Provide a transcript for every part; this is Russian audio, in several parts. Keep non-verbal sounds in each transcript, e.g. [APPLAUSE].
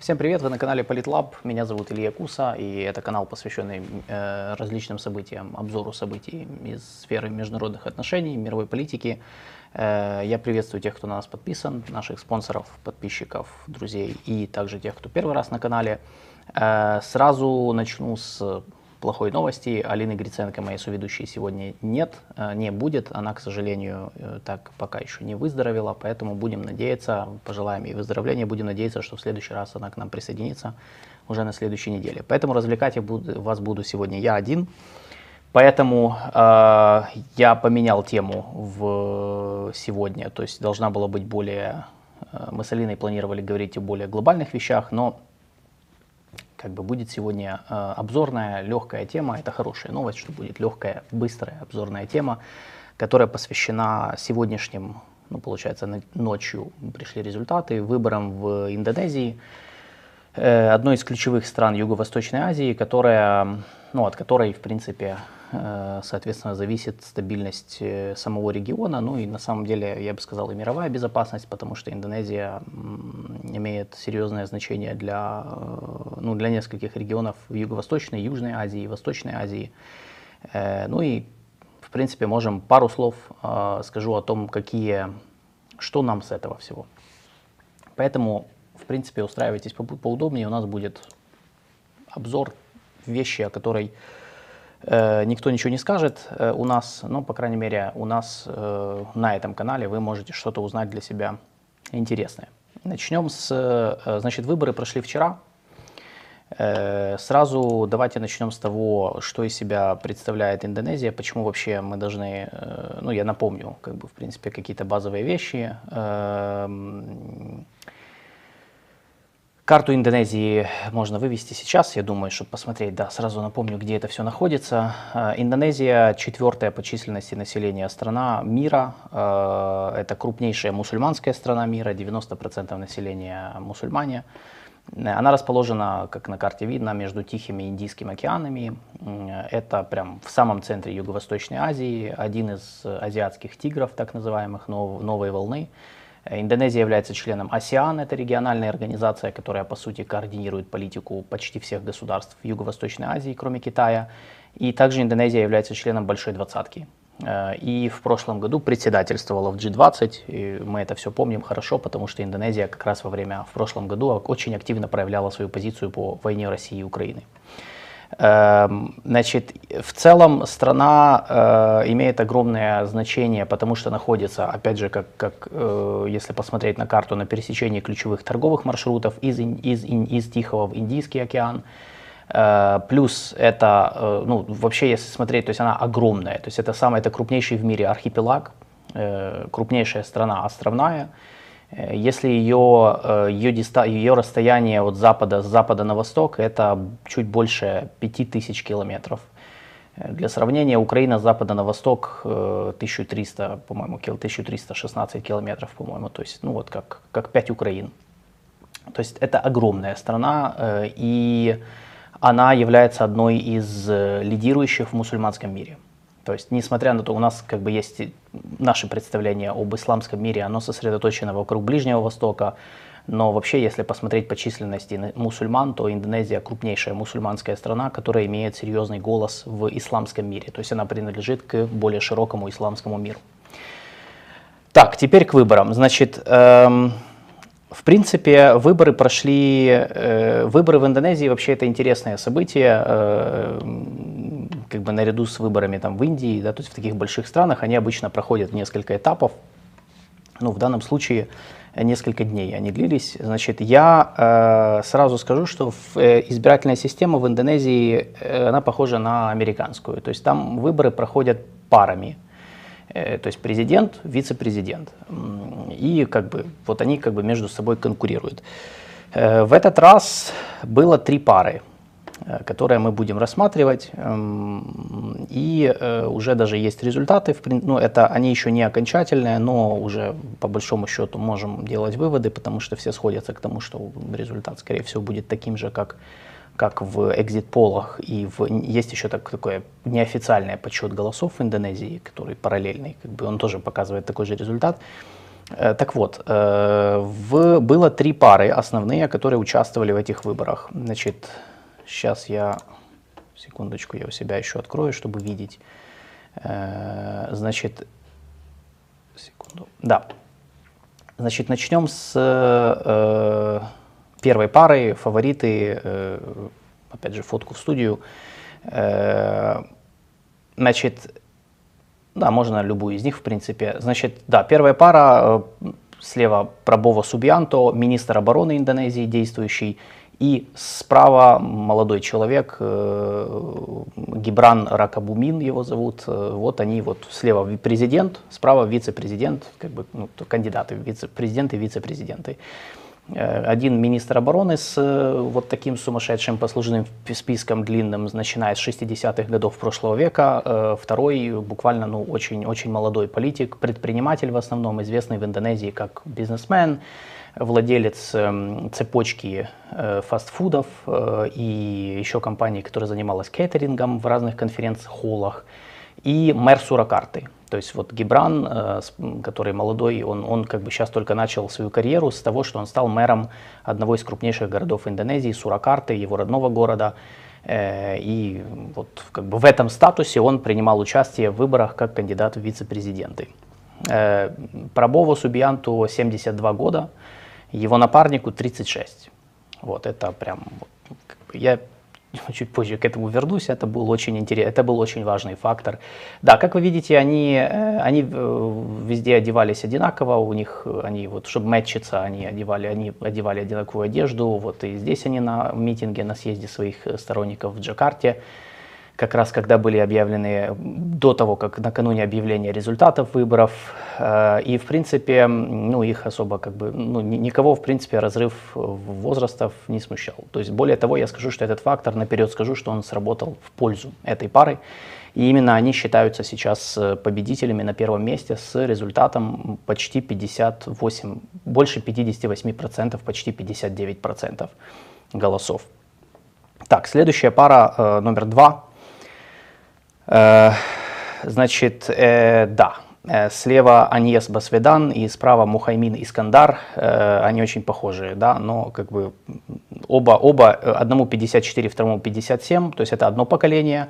Всем привет, вы на канале Политлаб, меня зовут Илья Куса, и это канал, посвященный э, различным событиям, обзору событий из сферы международных отношений, мировой политики. Э, я приветствую тех, кто на нас подписан, наших спонсоров, подписчиков, друзей и также тех, кто первый раз на канале. Э, сразу начну с плохой новости. Алины Гриценко, моей соведущей, сегодня нет, э, не будет. Она, к сожалению, э, так пока еще не выздоровела, поэтому будем надеяться, пожелаем ей выздоровления, будем надеяться, что в следующий раз она к нам присоединится уже на следующей неделе. Поэтому развлекать я буду, вас буду сегодня я один. Поэтому э, я поменял тему в сегодня, то есть должна была быть более... Э, мы с Алиной планировали говорить о более глобальных вещах, но как бы будет сегодня э, обзорная легкая тема. Это хорошая новость, что будет легкая, быстрая обзорная тема, которая посвящена сегодняшним, ну, получается, ночью пришли результаты, выборам в Индонезии, э, одной из ключевых стран Юго-Восточной Азии, которая, ну, от которой, в принципе, Э, соответственно, зависит стабильность э, самого региона, ну и на самом деле, я бы сказал, и мировая безопасность, потому что Индонезия имеет серьезное значение для, э, ну, для нескольких регионов в Юго-Восточной, Южной Азии, Восточной Азии. Ну и, в принципе, можем пару слов скажу о том, какие, что нам с этого всего. Поэтому, в принципе, устраивайтесь поудобнее, у нас будет обзор вещи, о которой Э, никто ничего не скажет э, у нас, но, по крайней мере, у нас э, на этом канале вы можете что-то узнать для себя интересное. Начнем с, значит, выборы прошли вчера. Сразу давайте начнем с того, что из себя представляет Индонезия, почему вообще мы должны, ну я напомню, как бы в принципе какие-то базовые вещи. Эм, Карту Индонезии можно вывести сейчас, я думаю, чтобы посмотреть, да, сразу напомню, где это все находится. Э, Индонезия четвертая по численности населения страна мира, э, это крупнейшая мусульманская страна мира, 90% населения мусульмане. Она расположена, как на карте видно, между Тихим и Индийским океанами. Это прям в самом центре Юго-Восточной Азии, один из азиатских тигров, так называемых, новой волны. Индонезия является членом АСИАН, это региональная организация, которая по сути координирует политику почти всех государств Юго-Восточной Азии, кроме Китая. И также Индонезия является членом Большой Двадцатки. Э, и в прошлом году председательствовала в G20, и мы это все помним хорошо, потому что Индонезия как раз во время, в прошлом году очень активно проявляла свою позицию по войне России и Украины. Эм, значит, в целом страна э, имеет огромное значение, потому что находится, опять же, как, как э, если посмотреть на карту, на пересечении ключевых торговых маршрутов из, из, из Тихого в Индийский океан. Э, плюс это, ну, вообще, если смотреть, то есть она огромная, то есть это самый, это крупнейший в мире архипелаг, крупнейшая страна островная. Э, если ее, ее, диста, ее расстояние от запада, с запада на восток, это чуть больше 5000 километров. Э, для сравнения, Украина с запада на восток 1300, э, по-моему, 1316 километров, по-моему, то есть, ну вот как, как 5 Украин. То есть это огромная страна, и она является одной из лидирующих в мусульманском мире. То есть, несмотря на то, у нас как бы есть наше представление об исламском мире, оно сосредоточено вокруг Ближнего Востока, но вообще, если посмотреть по численности мусульман, то Индонезия крупнейшая мусульманская страна, которая имеет серьезный голос в исламском мире. То есть она принадлежит к более широкому исламскому миру. Так, теперь к выборам. Значит, эм, в принципе, выборы прошли, э, выборы в Индонезии вообще это интересное событие. Э, как бы наряду с выборами там в Индии, да, то есть в таких больших странах, они обычно проходят несколько этапов. Ну, в данном случае несколько дней они длились. Значит, я э, сразу скажу, что в, э, избирательная система в Индонезии, э, она похожа на американскую. То есть там выборы проходят парами. Э, то есть президент, вице-президент. И как бы вот они как бы между собой конкурируют. Э, в этот раз было три пары. Э, которые мы будем рассматривать. Эм, и э, уже даже есть результаты. Ну, это они еще не окончательные, но уже по большому счету можем делать выводы, потому что все сходятся к тому, что результат, скорее всего, будет таким же, как как в экзит-полах, и в, есть еще так, такой неофициальный подсчет голосов в Индонезии, который параллельный, как бы он тоже показывает такой же результат. Э, так вот, в, было три пары основные, которые участвовали в этих выборах. Значит, сейчас я, секундочку, я у себя еще открою, чтобы видеть. Э, значит, секунду, да. Значит, начнем с э, первой пары, фавориты, э, опять же, фотку в студию. Э, значит, да, можно любую из них, в принципе. Значит, да, первая пара, э, слева Прабово Субьянто, министр обороны Индонезии действующий, и справа молодой человек, э, Гибран Ракабумин его зовут. Э, вот они, вот слева президент, справа вице-президент, как бы ну, кандидаты, вице-президенты вице-президенты. Э, один министр обороны с вот таким сумасшедшим послужным списком длинным, начиная с 60-х годов прошлого века. Второй буквально ну, очень, очень молодой политик, предприниматель в основном, известный в Индонезии как бизнесмен, владелец эм, цепочки фастфудов и еще компании, которая занималась кейтерингом в разных конференц-холлах, и мэр Суракарты, то есть вот Гибран, э, который молодой, он, он как бы сейчас только начал свою карьеру с того, что он стал мэром одного из крупнейших городов Индонезии, Суракарты, его родного города. Э, и вот как бы в этом статусе он принимал участие в выборах как кандидат в вице-президенты. Э, Прабову Субьянту 72 года, его напарнику 36. Вот это прям, я [LAUGHS] чуть позже к этому вернусь, это был очень интересный, это был очень важный фактор. Да, как вы видите, они, э, они э, везде одевались одинаково, у них, они вот, чтобы мэтчиться, они одевали, они одевали одинаковую одежду, вот и здесь они на митинге, на съезде своих сторонников в Джакарте, как раз когда были объявлены, до того, как накануне объявления результатов выборов. Э, и, в принципе, ну, их особо как бы, ну, никого, в принципе, разрыв возрастов не смущал. То есть, более того, я скажу, что этот фактор, наперед скажу, что он сработал в пользу этой пары. И именно они считаются сейчас э, победителями на первом месте с результатом почти 58, больше 58%, почти 59% голосов. Так, следующая пара, э, номер два, значит, э, да, э, слева Аньес Басведан и справа Мухаймин Искандар, они очень похожие, да, но как бы оба, оба одному 54, второму 57, то есть это одно поколение,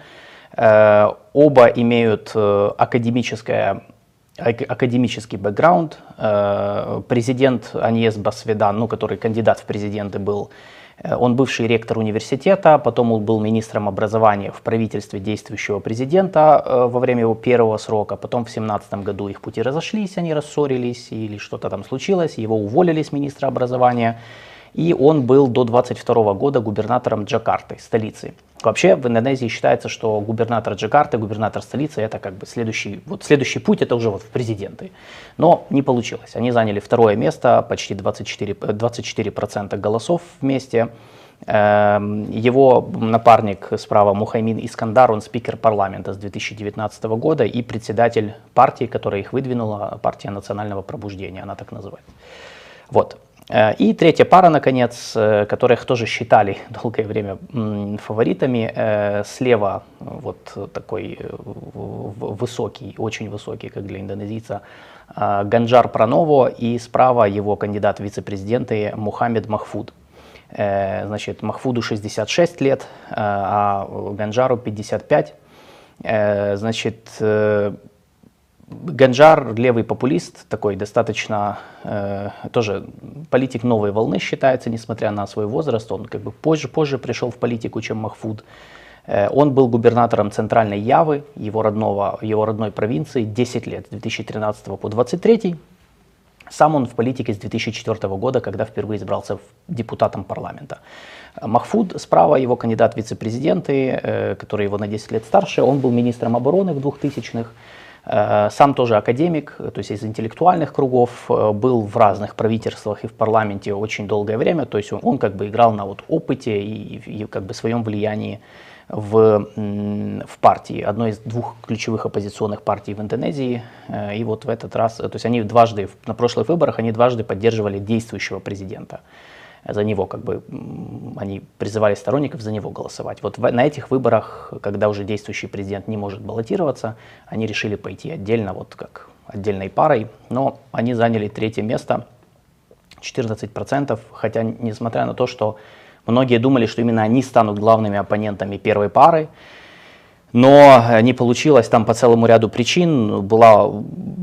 оба имеют академическое академический бэкграунд. Президент Аньес Басведан, ну, который кандидат в президенты был, Э, он бывший ректор университета, потом он был министром образования в правительстве действующего президента э, во время его первого срока. Потом в 2017 году их пути разошлись, они рассорились или что-то там случилось, его уволили с министра образования и он был до 22 года губернатором Джакарты, столицы. Вообще в Индонезии считается, что губернатор Джакарты, губернатор столицы, это как бы следующий, вот следующий путь, это уже вот в президенты. Но не получилось. Они заняли второе место, почти 24%, 24% голосов вместе. Эм, его напарник справа Мухаймин Искандар, он спикер парламента с 2019 года и председатель партии, которая их выдвинула, партия национального пробуждения, она так называется. Вот. Э, и третья пара, наконец, э, которых тоже считали [LAUGHS] долгое время фаворитами. Э, слева вот такой высокий, очень высокий, как для индонезийца, Ганджар Праново, и справа его кандидат в вице-президенты Мухаммед Махфуд. Значит, Махфуду 66 лет, а Ганджару 55. Значит, Ганджар, левый популист, такой достаточно, э, тоже политик новой волны считается, несмотря на свой возраст. Он как бы позже, позже пришел в политику, чем Махфуд. Э, он был губернатором Центральной Явы, его, родного, его родной провинции, 10 лет, с 2013 по 2023. Сам он в политике с 2004 года, когда впервые избрался депутатом парламента. Махфуд справа, его кандидат в вице-президенты, э, который его на 10 лет старше, он был министром обороны в 2000-х. Э, сам тоже академик, то есть из интеллектуальных кругов, э, был в разных правительствах и в парламенте очень долгое время, то есть он, он как бы играл на вот опыте и, и как бы своем влиянии в, в партии, одной из двух ключевых оппозиционных партий в Индонезии. Э, и вот в этот раз, то есть они дважды, на прошлых выборах они дважды поддерживали действующего президента за него, как бы они призывали сторонников за него голосовать. Вот в, на этих выборах, когда уже действующий президент не может баллотироваться, они решили пойти отдельно, вот как отдельной парой, но они заняли третье место, 14%, хотя несмотря на то, что многие думали, что именно они станут главными оппонентами первой пары, но не получилось там по целому ряду причин. Была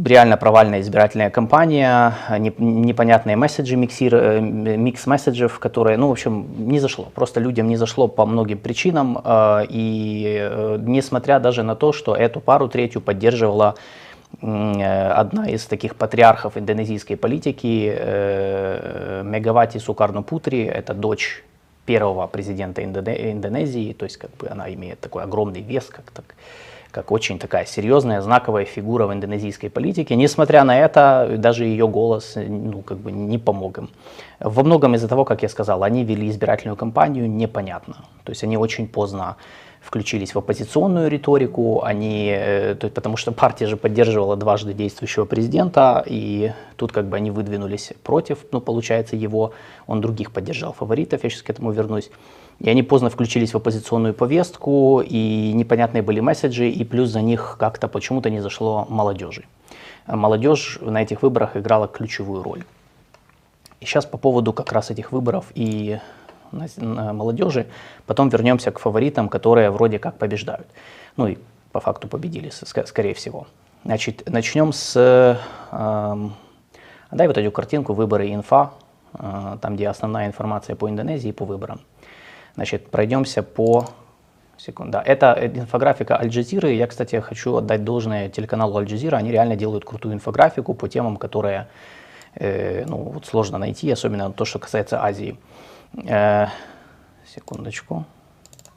реально провальная избирательная кампания, непонятные месседжи, миксир, э, микс месседжев, которые, ну, в общем, не зашло. Просто людям не зашло по многим причинам. Э, и э, несмотря даже на то, что эту пару третью поддерживала одна из таких патриархов индонезийской политики, Мегавати Сукарно Путри, это дочь первого президента Индонезии, то есть как бы она имеет такой огромный вес, как, так, как очень такая серьезная, знаковая фигура в индонезийской политике. Несмотря на это, даже ее голос ну, как бы не помог им. Во многом из-за того, как я сказал, они вели избирательную кампанию непонятно. То есть они очень поздно включились в оппозиционную риторику, они, э, то потому что партия же поддерживала дважды действующего президента, и тут как бы они выдвинулись против, ну, получается, его, он других поддержал фаворитов, я сейчас к этому вернусь. И они поздно включились в оппозиционную повестку, и непонятные были месседжи, и плюс за них как-то почему-то не зашло молодежи. Молодежь на этих выборах играла ключевую роль. И сейчас по поводу как раз этих выборов и молодежи. Потом вернемся к фаворитам, которые вроде как побеждают. Ну и по факту победили, скорее всего. Значит, начнем с... Э, дай вот эту картинку «Выборы инфа», э, там, где основная информация по Индонезии и по выборам. Значит, пройдемся по... Секунда. Это инфографика Аль-Джазиры. Я, кстати, хочу отдать должное телеканалу Аль-Джазира. Они реально делают крутую инфографику по темам, которые э, ну, вот сложно найти, особенно то, что касается Азии. Э, секундочку.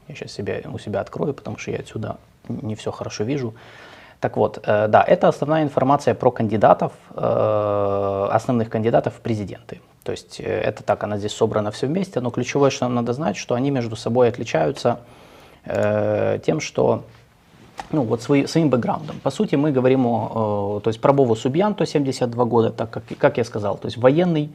Я сейчас себя, у себя открою, потому что я отсюда не все хорошо вижу. Так вот, э, да, это основная информация про кандидатов, э, основных кандидатов в президенты. То есть э, это так, она здесь собрана все вместе, но ключевое, что нам надо знать, что они между собой отличаются э, тем, что ну, вот свои, своим бэкграундом. По сути, мы говорим о, то есть про Бову Субьянто, 72 года, так как, как я сказал, то есть военный,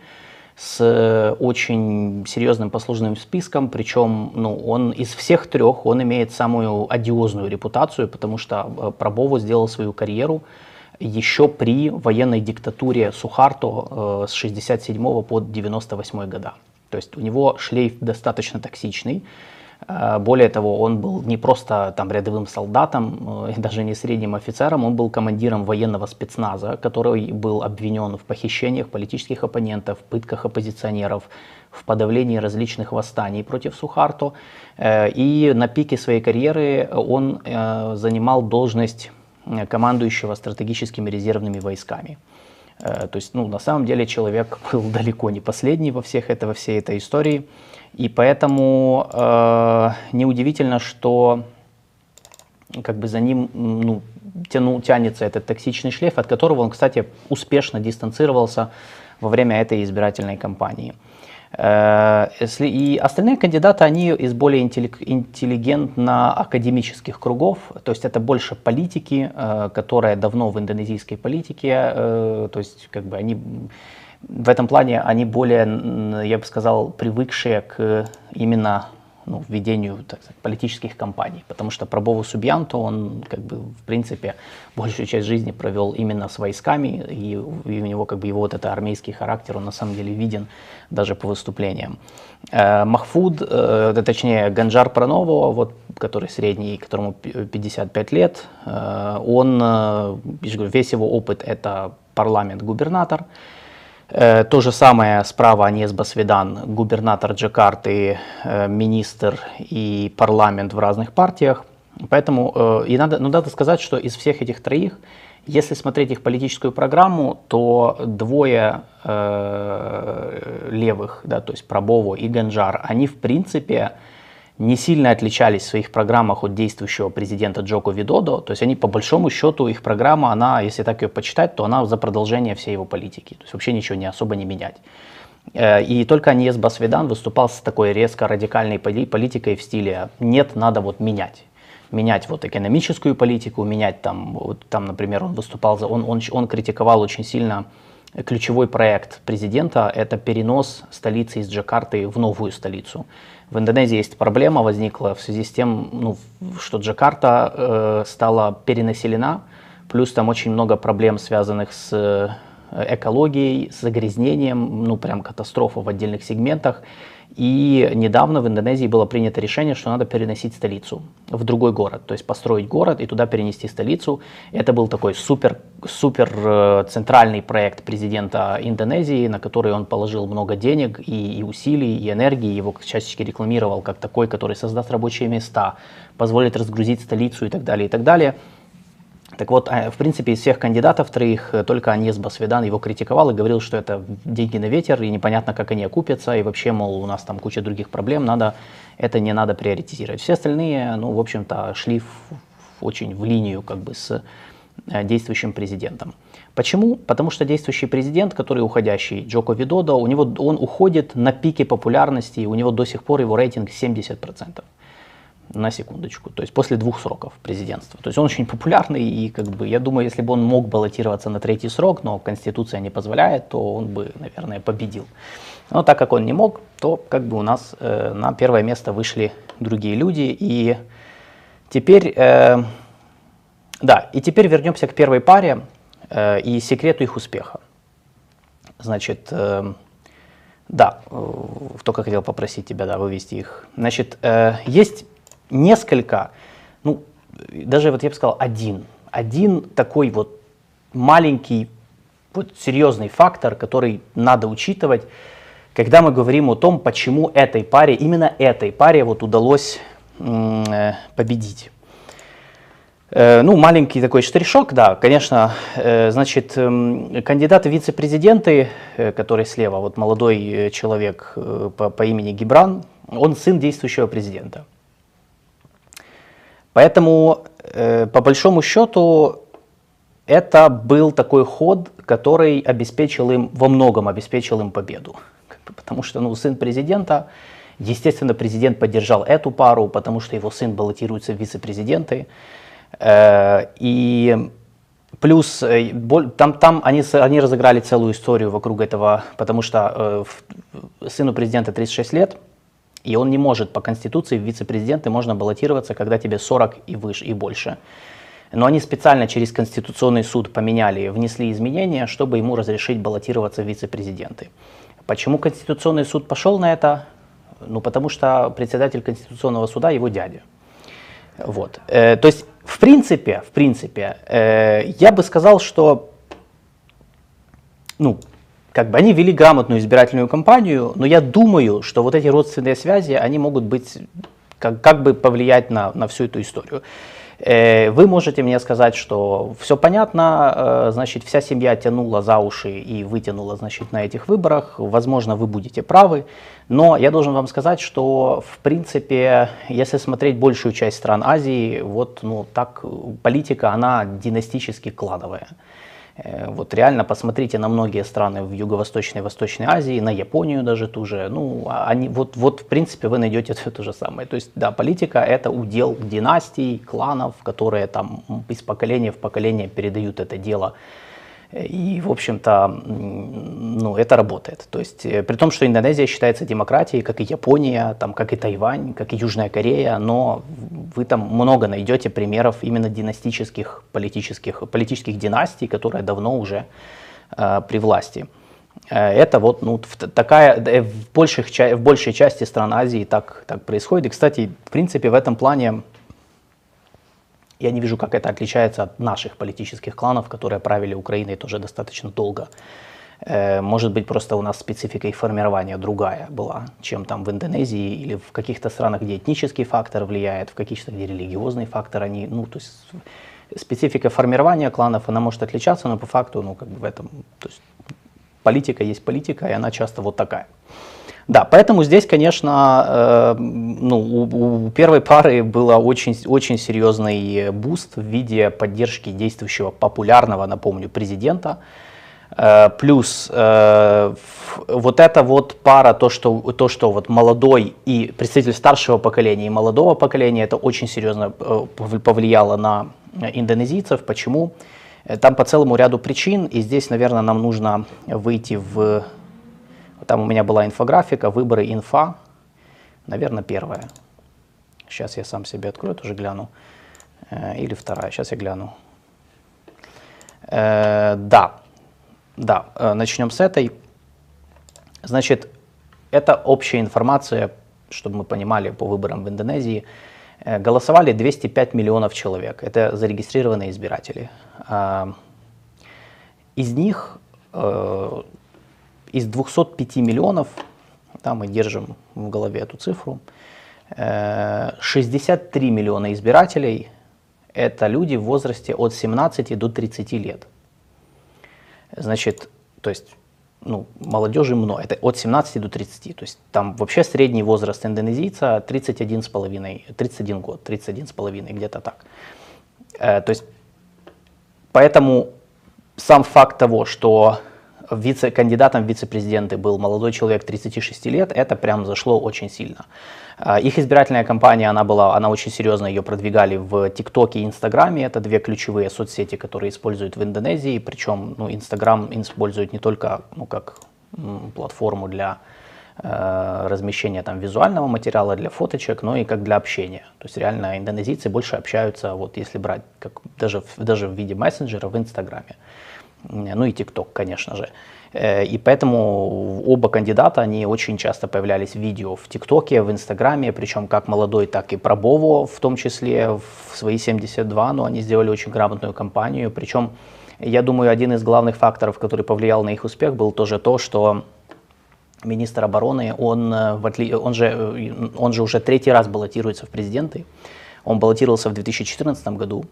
с э, очень серьезным послужным списком, причем ну, он из всех трех, он имеет самую одиозную репутацию, потому что э, Пробову сделал свою карьеру еще при военной диктатуре Сухарто э, с 67 по 98 года. То есть у него шлейф достаточно токсичный, более того, он был не просто там рядовым солдатом, э, даже не средним офицером, он был командиром военного спецназа, который был обвинен в похищениях политических оппонентов, пытках оппозиционеров, в подавлении различных восстаний против Сухарто. Э, и на пике своей карьеры он занимал должность командующего стратегическими резервными войсками. То есть, ну, на самом деле человек [LAUGHS] был далеко не последний во, всех это, во всей этой истории. И поэтому э, неудивительно, что как бы за ним ну, тяну, тянется этот токсичный шлейф, от которого он, кстати, успешно дистанцировался во время этой избирательной кампании. Э, и остальные кандидаты, они из более интеллигентно-академических кругов, то есть это больше политики, э, которые давно в индонезийской политике, э, то есть как бы они в этом плане они более, я бы сказал, привыкшие к именно ну, введению так сказать, политических кампаний, потому что Пробову Субьянто, он как бы в принципе большую часть жизни провел именно с войсками, и, и у него как бы его вот этот армейский характер, он на самом деле виден даже по выступлениям. Э, Махфуд, э, точнее Ганджар Праново, вот, который средний, которому 55 лет, э, он, э, весь его опыт это парламент-губернатор, то же самое справа Анес Басведан, губернатор Джакарты, э, министр и парламент в разных партиях. Поэтому э, и надо, ну, надо сказать, что из всех этих троих, если смотреть их политическую программу, то двое э, левых, да, то есть Пробово и Ганджар, они в принципе не сильно отличались в своих программах от действующего президента Джоко Видодо. То есть они по большому счету, их программа, она, если так ее почитать, то она за продолжение всей его политики. То есть вообще ничего не особо не менять. Э, и только Аньес Басведан выступал с такой резко радикальной политикой в стиле «нет, надо вот менять» менять вот экономическую политику, менять там, вот, там, например, он выступал за, он, он, он критиковал очень сильно ключевой проект президента, это перенос столицы из Джакарты в новую столицу. В Индонезии есть проблема, возникла в связи с тем, ну, что Джакарта э, стала перенаселена, плюс там очень много проблем, связанных с э, экологией, с загрязнением, ну прям катастрофа в отдельных сегментах. И недавно в Индонезии было принято решение, что надо переносить столицу в другой город, то есть построить город и туда перенести столицу. Это был такой супер, супер э, центральный проект президента Индонезии, на который он положил много денег и, и усилий, и энергии. Его чаще рекламировал как такой, который создаст рабочие места, позволит разгрузить столицу и так далее, и так далее. Так вот, э, в принципе, из всех кандидатов троих э, только Аньес Басведан его критиковал и говорил, что это деньги на ветер, и непонятно, как они окупятся, и вообще, мол, у нас там куча других проблем, надо, это не надо приоритизировать. Все остальные, ну, в общем-то, шли в, в, очень в линию как бы с э, действующим президентом. Почему? Потому что действующий президент, который уходящий, Джоко Видодо, у него, он уходит на пике популярности, и у него до сих пор его рейтинг 70% на секундочку, то есть после двух сроков президентства. То есть он очень популярный, и как бы я думаю, если бы он мог баллотироваться на третий срок, но Конституция не позволяет, то он бы, наверное, победил. Но так как он не мог, то как бы у нас э, на первое место вышли другие люди, и теперь, э, да, и теперь вернемся к первой паре э, и секрету их успеха. Значит, э, да, э, только хотел попросить тебя, да, вывести их. Значит, э, есть несколько, ну, даже вот я бы сказал один, один такой вот маленький, вот серьезный фактор, который надо учитывать, когда мы говорим о том, почему этой паре, именно этой паре вот удалось э, победить. Э, ну, маленький такой штришок, да, конечно, э, значит, э, кандидаты вице-президенты, э, который слева, вот молодой человек э, по, по имени Гибран, он сын действующего президента. Поэтому, э, по большому счету, это был такой ход, который обеспечил им, во многом обеспечил им победу. Потому что ну, сын президента, естественно, президент поддержал эту пару, потому что его сын баллотируется в вице-президенты. Э, и плюс э, там, там они, они разыграли целую историю вокруг этого, потому что э, сыну президента 36 лет, и он не может по Конституции в вице-президенты можно баллотироваться, когда тебе 40 и выше, и больше. Но они специально через Конституционный суд поменяли, внесли изменения, чтобы ему разрешить баллотироваться в вице-президенты. Почему Конституционный суд пошел на это? Ну, потому что председатель Конституционного суда его дядя. Вот. Э, то есть, в принципе, в принципе, э, я бы сказал, что ну, как бы они вели грамотную избирательную кампанию, но я думаю, что вот эти родственные связи, они могут быть, как, как бы повлиять на, на всю эту историю. Э, вы можете мне сказать, что все понятно, э, значит, вся семья тянула за уши и вытянула, значит, на этих выборах. Возможно, вы будете правы, но я должен вам сказать, что, в принципе, если смотреть большую часть стран Азии, вот, ну, так, политика, она династически кладовая. Э, вот реально посмотрите на многие страны в Юго-Восточной и Восточной Азии, на Японию даже ту же. Ну, а они, вот, вот в принципе вы найдете [LAUGHS] то, то же самое. То есть, да, политика это удел династий, кланов, которые там из поколения в поколение передают это дело и, в общем-то, ну, это работает. То есть, э, при том, что Индонезия считается демократией, как и Япония, там, как и Тайвань, как и Южная Корея, но вы там много найдете примеров именно династических политических, политических династий, которые давно уже э, при власти. Э, это вот ну, такая, в, больших, в большей части стран Азии так, так происходит. И, кстати, в принципе, в этом плане я не вижу, как это отличается от наших политических кланов, которые правили Украиной тоже достаточно долго. Э, может быть, просто у нас специфика их формирования другая была, чем там в Индонезии или в каких-то странах, где этнический фактор влияет, в каких-то, где религиозный фактор, они, ну, то есть специфика формирования кланов, она может отличаться, но по факту, ну, как бы в этом, то есть политика есть политика, и она часто вот такая. Да, поэтому здесь, конечно, э, ну, у, у первой пары было очень, очень серьезный буст в виде поддержки действующего популярного, напомню, президента. Э, плюс э, вот эта вот пара, то что, то, что вот молодой и представитель старшего поколения и молодого поколения, это очень серьезно э, повлияло на индонезийцев. Почему? Э, там по целому ряду причин, и здесь, наверное, нам нужно выйти в там у меня была инфографика, выборы инфа, наверное, первая. Сейчас я сам себе открою, тоже гляну. Э, или вторая, сейчас я гляну. Э, да, да, э, начнем с этой. Значит, это общая информация, чтобы мы понимали по выборам в Индонезии. Голосовали 205 миллионов человек. Это зарегистрированные избиратели. Из них, из 205 миллионов, да, мы держим в голове эту цифру, 63 миллиона избирателей – это люди в возрасте от 17 до 30 лет. Значит, то есть ну, молодежи много, это от 17 до 30. То есть там вообще средний возраст индонезийца 31,5, 31 год, 31,5, где-то так. Э, то есть поэтому сам факт того, что вице, кандидатом в вице-президенты был молодой человек 36 лет, это прям зашло очень сильно. А, их избирательная кампания, она была, она очень серьезно ее продвигали в ТикТоке и Инстаграме. Это две ключевые соцсети, которые используют в Индонезии. Причем ну, Инстаграм используют не только ну, как платформу для э, размещения там визуального материала для фоточек, но и как для общения. То есть реально индонезийцы больше общаются, вот если брать как даже, даже в виде мессенджера в Инстаграме. Ну и ТикТок, конечно же. Э, и поэтому оба кандидата, они очень часто появлялись в видео в ТикТоке, в Инстаграме, причем как молодой, так и Пробово, в том числе в свои 72, но они сделали очень грамотную кампанию. Причем, я думаю, один из главных факторов, который повлиял на их успех, был тоже то, что министр обороны, он, э, он, же, э, он же уже третий раз баллотируется в президенты. Он баллотировался в 2014 году,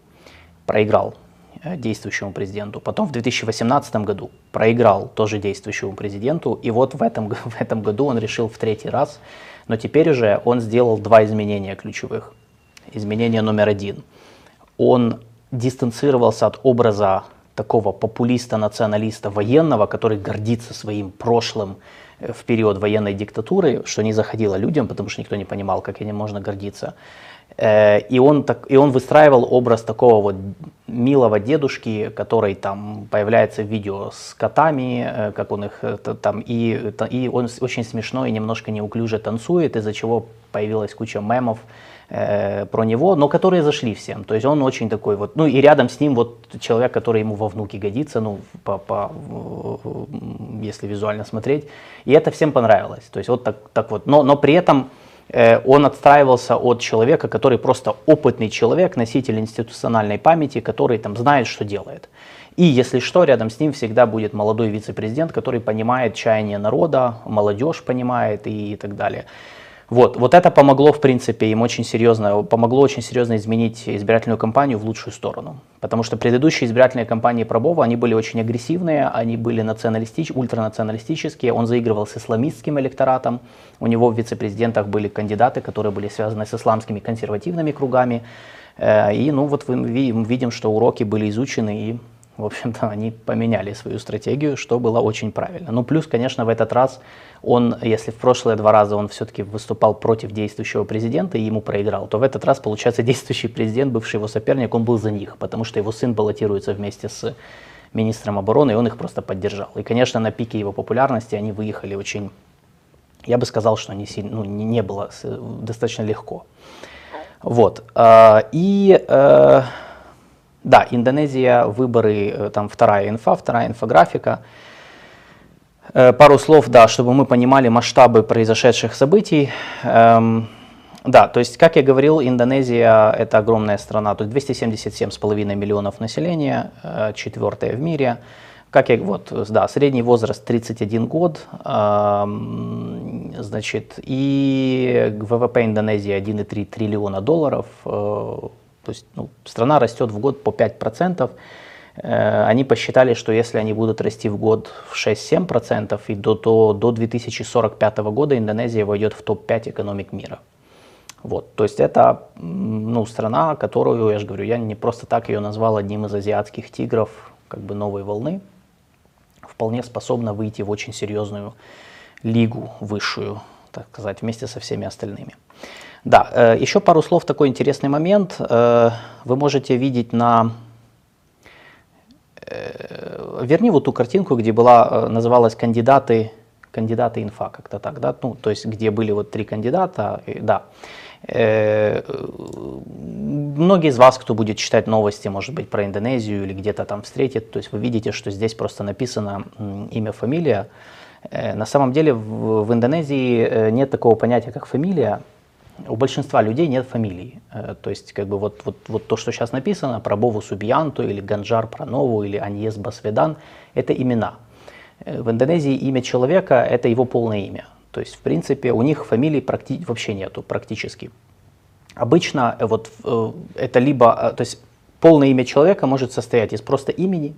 проиграл Э, действующему президенту. Потом в 2018 году проиграл тоже действующему президенту. И вот в этом, [LAUGHS] в этом году он решил в третий раз. Но теперь уже он сделал два изменения ключевых. Изменение номер один. Он дистанцировался от образа такого популиста-националиста военного, который гордится своим прошлым э, в период военной диктатуры, что не заходило людям, потому что никто не понимал, как этим можно гордиться. Э, и он, так, и он выстраивал образ такого вот милого дедушки, который там появляется в видео с котами, э, как он их э, там, и, и он очень смешно и немножко неуклюже танцует, из-за чего появилась куча мемов э, про него, но которые зашли всем. То есть он очень такой вот, ну и рядом с ним вот человек, который ему во внуки годится, ну, по, по, если визуально смотреть. И это всем понравилось. То есть вот так, так вот, но, но при этом он отстраивался от человека, который просто опытный человек, носитель институциональной памяти, который там знает, что делает. И если что, рядом с ним всегда будет молодой вице-президент, который понимает чаяние народа, молодежь понимает и так далее. Вот, вот это помогло, в принципе, им очень серьезно, помогло очень серьезно изменить избирательную кампанию в лучшую сторону. Потому что предыдущие избирательные кампании Пробова, они были очень агрессивные, они были националистич, ультранационалистические, он заигрывал с исламистским электоратом, у него в вице-президентах были кандидаты, которые были связаны с исламскими консервативными кругами. Э, и ну вот мы видим, что уроки были изучены и в общем-то, они поменяли свою стратегию, что было очень правильно. Ну, плюс, конечно, в этот раз он, если в прошлые два раза он все-таки выступал против действующего президента и ему проиграл, то в этот раз, получается, [LAUGHS] действующий президент, бывший его соперник, он был за них, потому что его сын баллотируется вместе с министром обороны, и он их просто поддержал. И, конечно, на пике его популярности они выехали очень, я бы сказал, что не, сильно, ну, не было достаточно легко. Вот. А, и э, да, Индонезия, выборы, э, там вторая инфа, вторая инфографика. Э, пару слов, да, чтобы мы понимали масштабы произошедших событий. Эм, да, то есть, как я говорил, Индонезия – это огромная страна, то есть 277,5 миллионов населения, э, четвертая в мире. Как я, вот, да, средний возраст 31 год, эм, значит, и ВВП Индонезии 1,3 триллиона долларов, то есть ну, страна растет в год по 5%. Э, они посчитали, что если они будут расти в год в 6-7%, и до, то до 2045 года Индонезия войдет в топ-5 экономик мира. Вот, то есть это ну, страна, которую, я же говорю, я не просто так ее назвал одним из азиатских тигров как бы новой волны, вполне способна выйти в очень серьезную лигу высшую, так сказать, вместе со всеми остальными. Да, э, еще пару слов, такой интересный момент. Э, вы можете видеть на... Э, верни вот ту картинку, где была, называлась «Кандидаты, кандидаты инфа», как-то так, да? Ну, то есть, где были вот три кандидата, да. Многие из вас, кто будет читать новости, может быть, про Индонезию или где-то там встретит, то есть вы видите, что здесь просто написано имя, фамилия. На самом деле в, в Индонезии нет такого понятия, как фамилия. У большинства людей нет фамилий. То есть как бы вот, вот, вот то, что сейчас написано, про Бову Субьянту или Ганджар Пранову или Аньес Басведан, это имена. В Индонезии имя человека – это его полное имя. То есть, в принципе, у них фамилий практи- вообще нету практически. Обычно э, вот э, это либо, э, то есть полное имя человека может состоять из просто имени,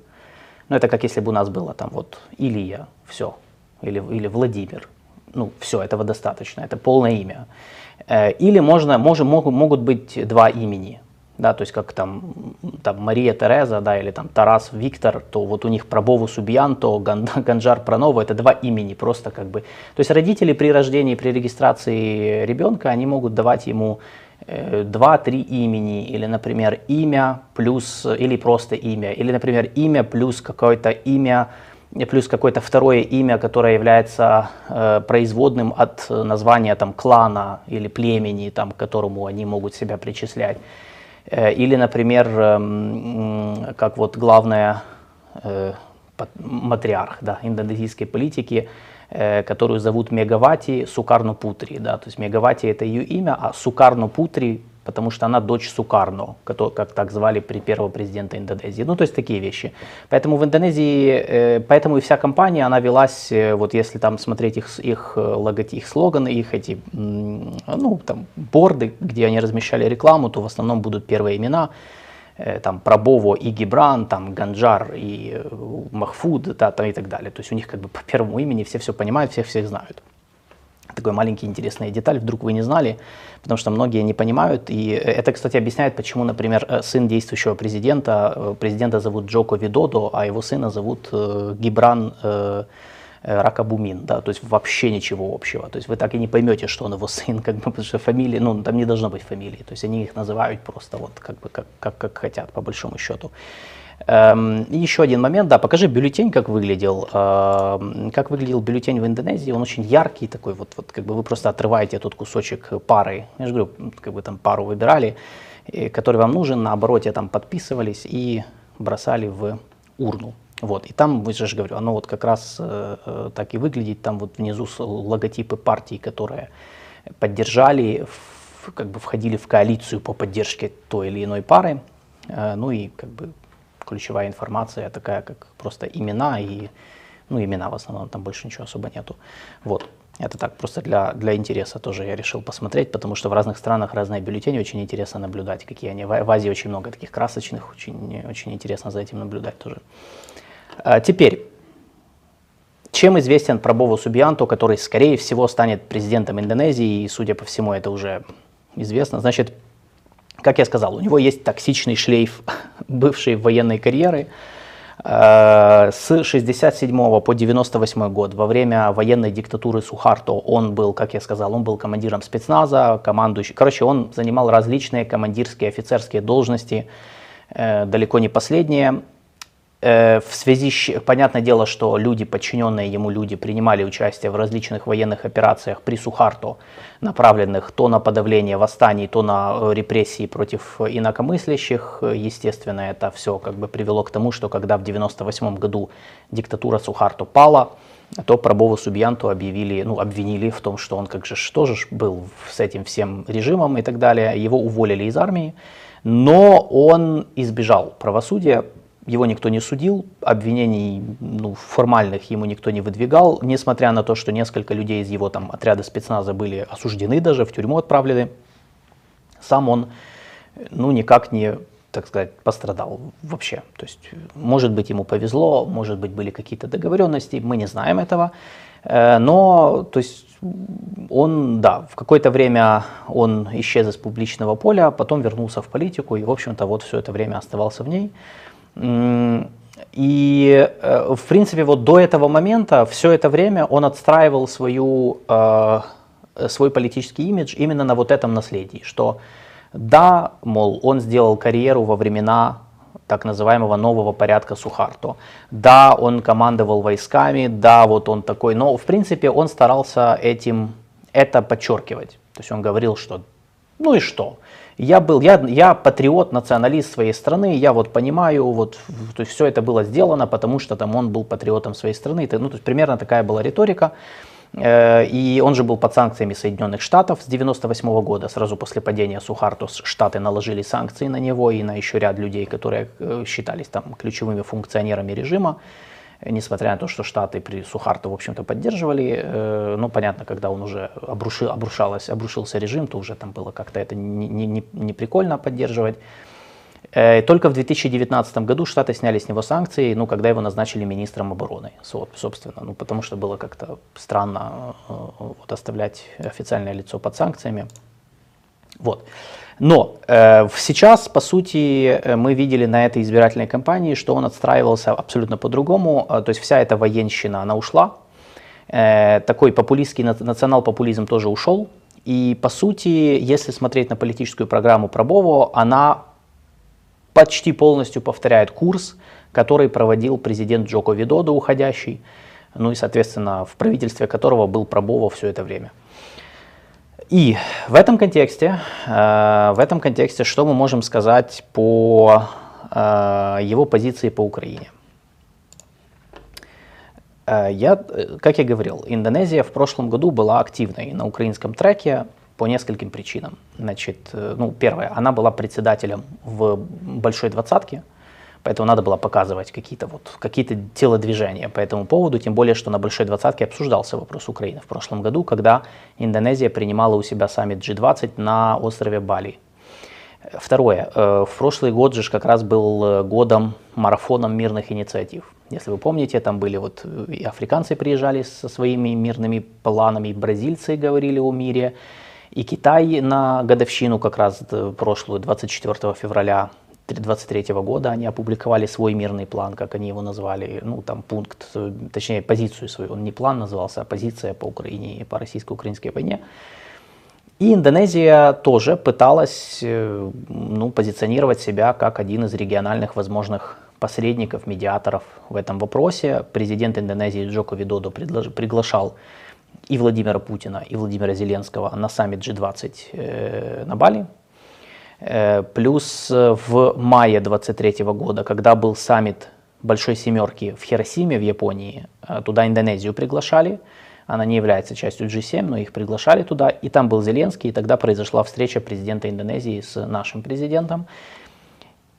ну это как если бы у нас было там вот Илья, все, или, или Владимир, ну все, этого достаточно, это полное имя. Или можно, может, могут, быть два имени, да, то есть как там, там Мария Тереза, да, или там Тарас Виктор, то вот у них Пробову Субьянто, Ган, Ганджар Пранова, это два имени просто как бы. То есть родители при рождении, при регистрации ребенка, они могут давать ему э, два-три имени, или, например, имя плюс, или просто имя, или, например, имя плюс какое-то имя, плюс какое-то второе имя, которое является э, производным от названия там клана или племени, там, к которому они могут себя причислять. Э, или, например, эм, как вот главная э, матриарх да, индонезийской политики, э, которую зовут Мегавати Сукарно Путри. Да, то есть Мегавати это ее имя, а Сукарно Путри потому что она дочь Сукарно, как так звали при первого президента Индонезии. Ну, то есть такие вещи. Поэтому в Индонезии, э, поэтому и вся компания, она велась, э, вот если там смотреть их, их э, логотип, их слоганы, их эти, ну, там, борды, где они размещали рекламу, то в основном будут первые имена, там Пробово и Гибран, там Ганджар и Махфуд, да, там, и так далее. То есть у них как бы по первому имени все все понимают, всех всех знают такой маленький интересная деталь, вдруг вы не знали, потому что многие не понимают. И это, кстати, объясняет, почему, например, э, сын действующего президента, э, президента зовут Джоко Видодо, а его сына зовут э, Гибран Ракабумин, да, то есть вообще ничего общего. То есть вы так и не поймете, что он его [LAUGHS] сын, как бы, потому что фамилии, ну, там не должно быть фамилии. То есть они их называют просто вот как бы как, как, как хотят, по большому счету. Эм, еще один момент, да, покажи бюллетень, как выглядел. Эм, как выглядел бюллетень в Индонезии, он очень яркий такой, вот, вот как бы вы просто отрываете тот кусочек пары, я же говорю, как бы там пару выбирали, который вам нужен, на обороте там подписывались и бросали в урну. Вот, и там, я же говорю, оно вот как раз э, э, так и выглядит, там вот внизу логотипы партий, которые поддержали, в, как бы входили в коалицию по поддержке той или иной пары, э, ну и как бы ключевая информация такая, как просто имена и, ну, имена в основном, там больше ничего особо нету. Вот. Это так, просто для, для интереса тоже я решил посмотреть, потому что в разных странах разные бюллетени, очень интересно наблюдать, какие они. В, в Азии очень много таких красочных, очень, очень интересно за этим наблюдать тоже. А, теперь, чем известен Прабову Субьянто, который, скорее всего, станет президентом Индонезии, и, судя по всему, это уже известно. Значит, как я сказал, у него есть токсичный шлейф [LAUGHS] бывшей военной карьеры. Э, с 67 по 98 год, во время военной диктатуры Сухарто, он был, как я сказал, он был командиром спецназа, командующий. Короче, он занимал различные командирские, офицерские должности, э, далеко не последние. Э, в связи с, понятное дело, что люди, подчиненные ему люди, принимали участие в различных военных операциях при Сухарто, направленных то на подавление восстаний, то на э, репрессии против инакомыслящих. Естественно, это все как бы привело к тому, что когда в 1998 году диктатура Сухарто пала, то Пробову Субьянту объявили, ну, обвинили в том, что он как же тоже был с этим всем режимом и так далее. Его уволили из армии, но он избежал правосудия, его никто не судил, обвинений ну, формальных ему никто не выдвигал, несмотря на то, что несколько людей из его там, отряда спецназа были осуждены даже, в тюрьму отправлены. Сам он ну, никак не, так сказать, пострадал вообще. То есть, может быть, ему повезло, может быть, были какие-то договоренности, мы не знаем этого. Э, но, то есть, он, да, в какое-то время он исчез из публичного поля, потом вернулся в политику и, в общем-то, вот все это время оставался в ней. И, э, в принципе, вот до этого момента, все это время он отстраивал свою, э, свой политический имидж именно на вот этом наследии, что да, мол, он сделал карьеру во времена так называемого нового порядка Сухарто. Да, он командовал войсками, да, вот он такой, но в принципе он старался этим, это подчеркивать. То есть он говорил, что Ну и что? Я был, я, я патриот, националист своей страны, я вот понимаю, вот, то есть все это было сделано, потому что там он был патриотом своей страны. Ну, то есть примерно такая была риторика. Э, и он же был под санкциями Соединенных Штатов с 98 года, сразу после падения Сухарту Штаты наложили санкции на него и на еще ряд людей, которые э, считались там ключевыми функционерами режима несмотря на то, что Штаты при Сухарту, в общем-то, поддерживали, э, ну, понятно, когда он уже обрушил, обрушалось, обрушился режим, то уже там было как-то это не, не, не прикольно поддерживать. Э, только в 2019 году Штаты сняли с него санкции, ну, когда его назначили министром обороны, собственно, ну, потому что было как-то странно э, вот, оставлять официальное лицо под санкциями. Вот. Но э, сейчас, по сути, э, мы видели на этой избирательной кампании, что он отстраивался абсолютно по-другому. Э, то есть вся эта военщина, она ушла. Э, такой популистский национал-популизм тоже ушел. И, по сути, если смотреть на политическую программу Пробово, она почти полностью повторяет курс, который проводил президент Джоко Видодо, уходящий, ну и, соответственно, в правительстве которого был Пробово все это время. И в этом контексте, э, в этом контексте, что мы можем сказать по э, его позиции по Украине? Э, я, как я говорил, Индонезия в прошлом году была активной на украинском треке по нескольким причинам. Значит, ну, первое, она была председателем в большой двадцатке, Поэтому надо было показывать какие-то вот, какие телодвижения по этому поводу, тем более, что на Большой Двадцатке обсуждался вопрос Украины в прошлом году, когда Индонезия принимала у себя саммит G20 на острове Бали. Второе. Э, в прошлый год же как раз был э, годом марафоном мирных инициатив. Если вы помните, там были вот э, и африканцы приезжали со своими мирными планами, и бразильцы говорили о мире, и Китай на годовщину как раз прошлую, 24 февраля 2023 года они опубликовали свой мирный план, как они его назвали, ну там пункт, точнее позицию свою, он не план назывался, а позиция по Украине, по российско-украинской войне. И Индонезия тоже пыталась э, ну, позиционировать себя как один из региональных возможных посредников, медиаторов в этом вопросе. Президент Индонезии Джоко Видодо приглашал и Владимира Путина, и Владимира Зеленского на саммит G20 э, на Бали, Э, плюс э, в мае 23 года, когда был саммит Большой Семерки в Хиросиме в Японии, э, туда Индонезию приглашали. Она не является частью G7, но их приглашали туда. И там был Зеленский, и тогда произошла встреча президента Индонезии с нашим президентом.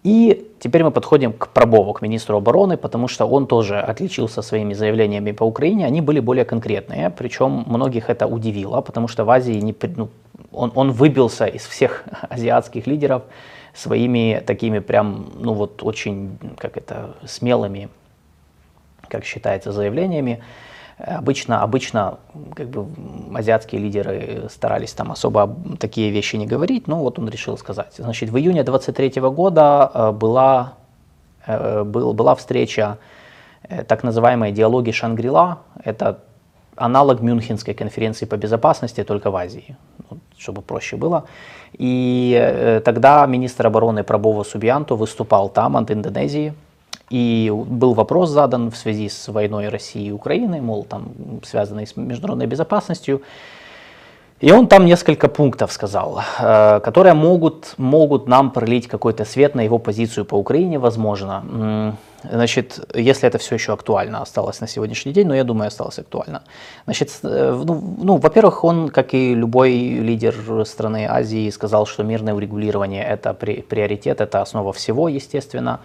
И теперь мы подходим к Пробову, к министру обороны, потому что он тоже отличился своими заявлениями по Украине. Они были более конкретные, причем многих это удивило, потому что в Азии не, ну, он, он выбился из всех [LAUGHS] азиатских лидеров своими такими прям, ну вот очень, как это, смелыми, как считается, заявлениями. Обычно, обычно как бы, азиатские лидеры старались там особо такие вещи не говорить, но вот он решил сказать. Значит, в июне 23 года э, была, э, был, была встреча э, так называемой диалоги Шангрила. Это аналог Мюнхенской конференции по безопасности, только в Азии, чтобы проще было. И тогда министр обороны Прабова Субьянто выступал там от Индонезии, и был вопрос задан в связи с войной России и Украины, мол, там связанной с международной безопасностью. И он там несколько пунктов сказал, э, которые могут, могут нам пролить какой-то свет на его позицию по Украине, возможно. Значит, если это все еще актуально осталось на сегодняшний день, но я думаю, осталось актуально. Значит, э, ну, ну во-первых, он, как и любой лидер страны Азии, сказал, что мирное урегулирование – это приоритет, это основа всего, естественно.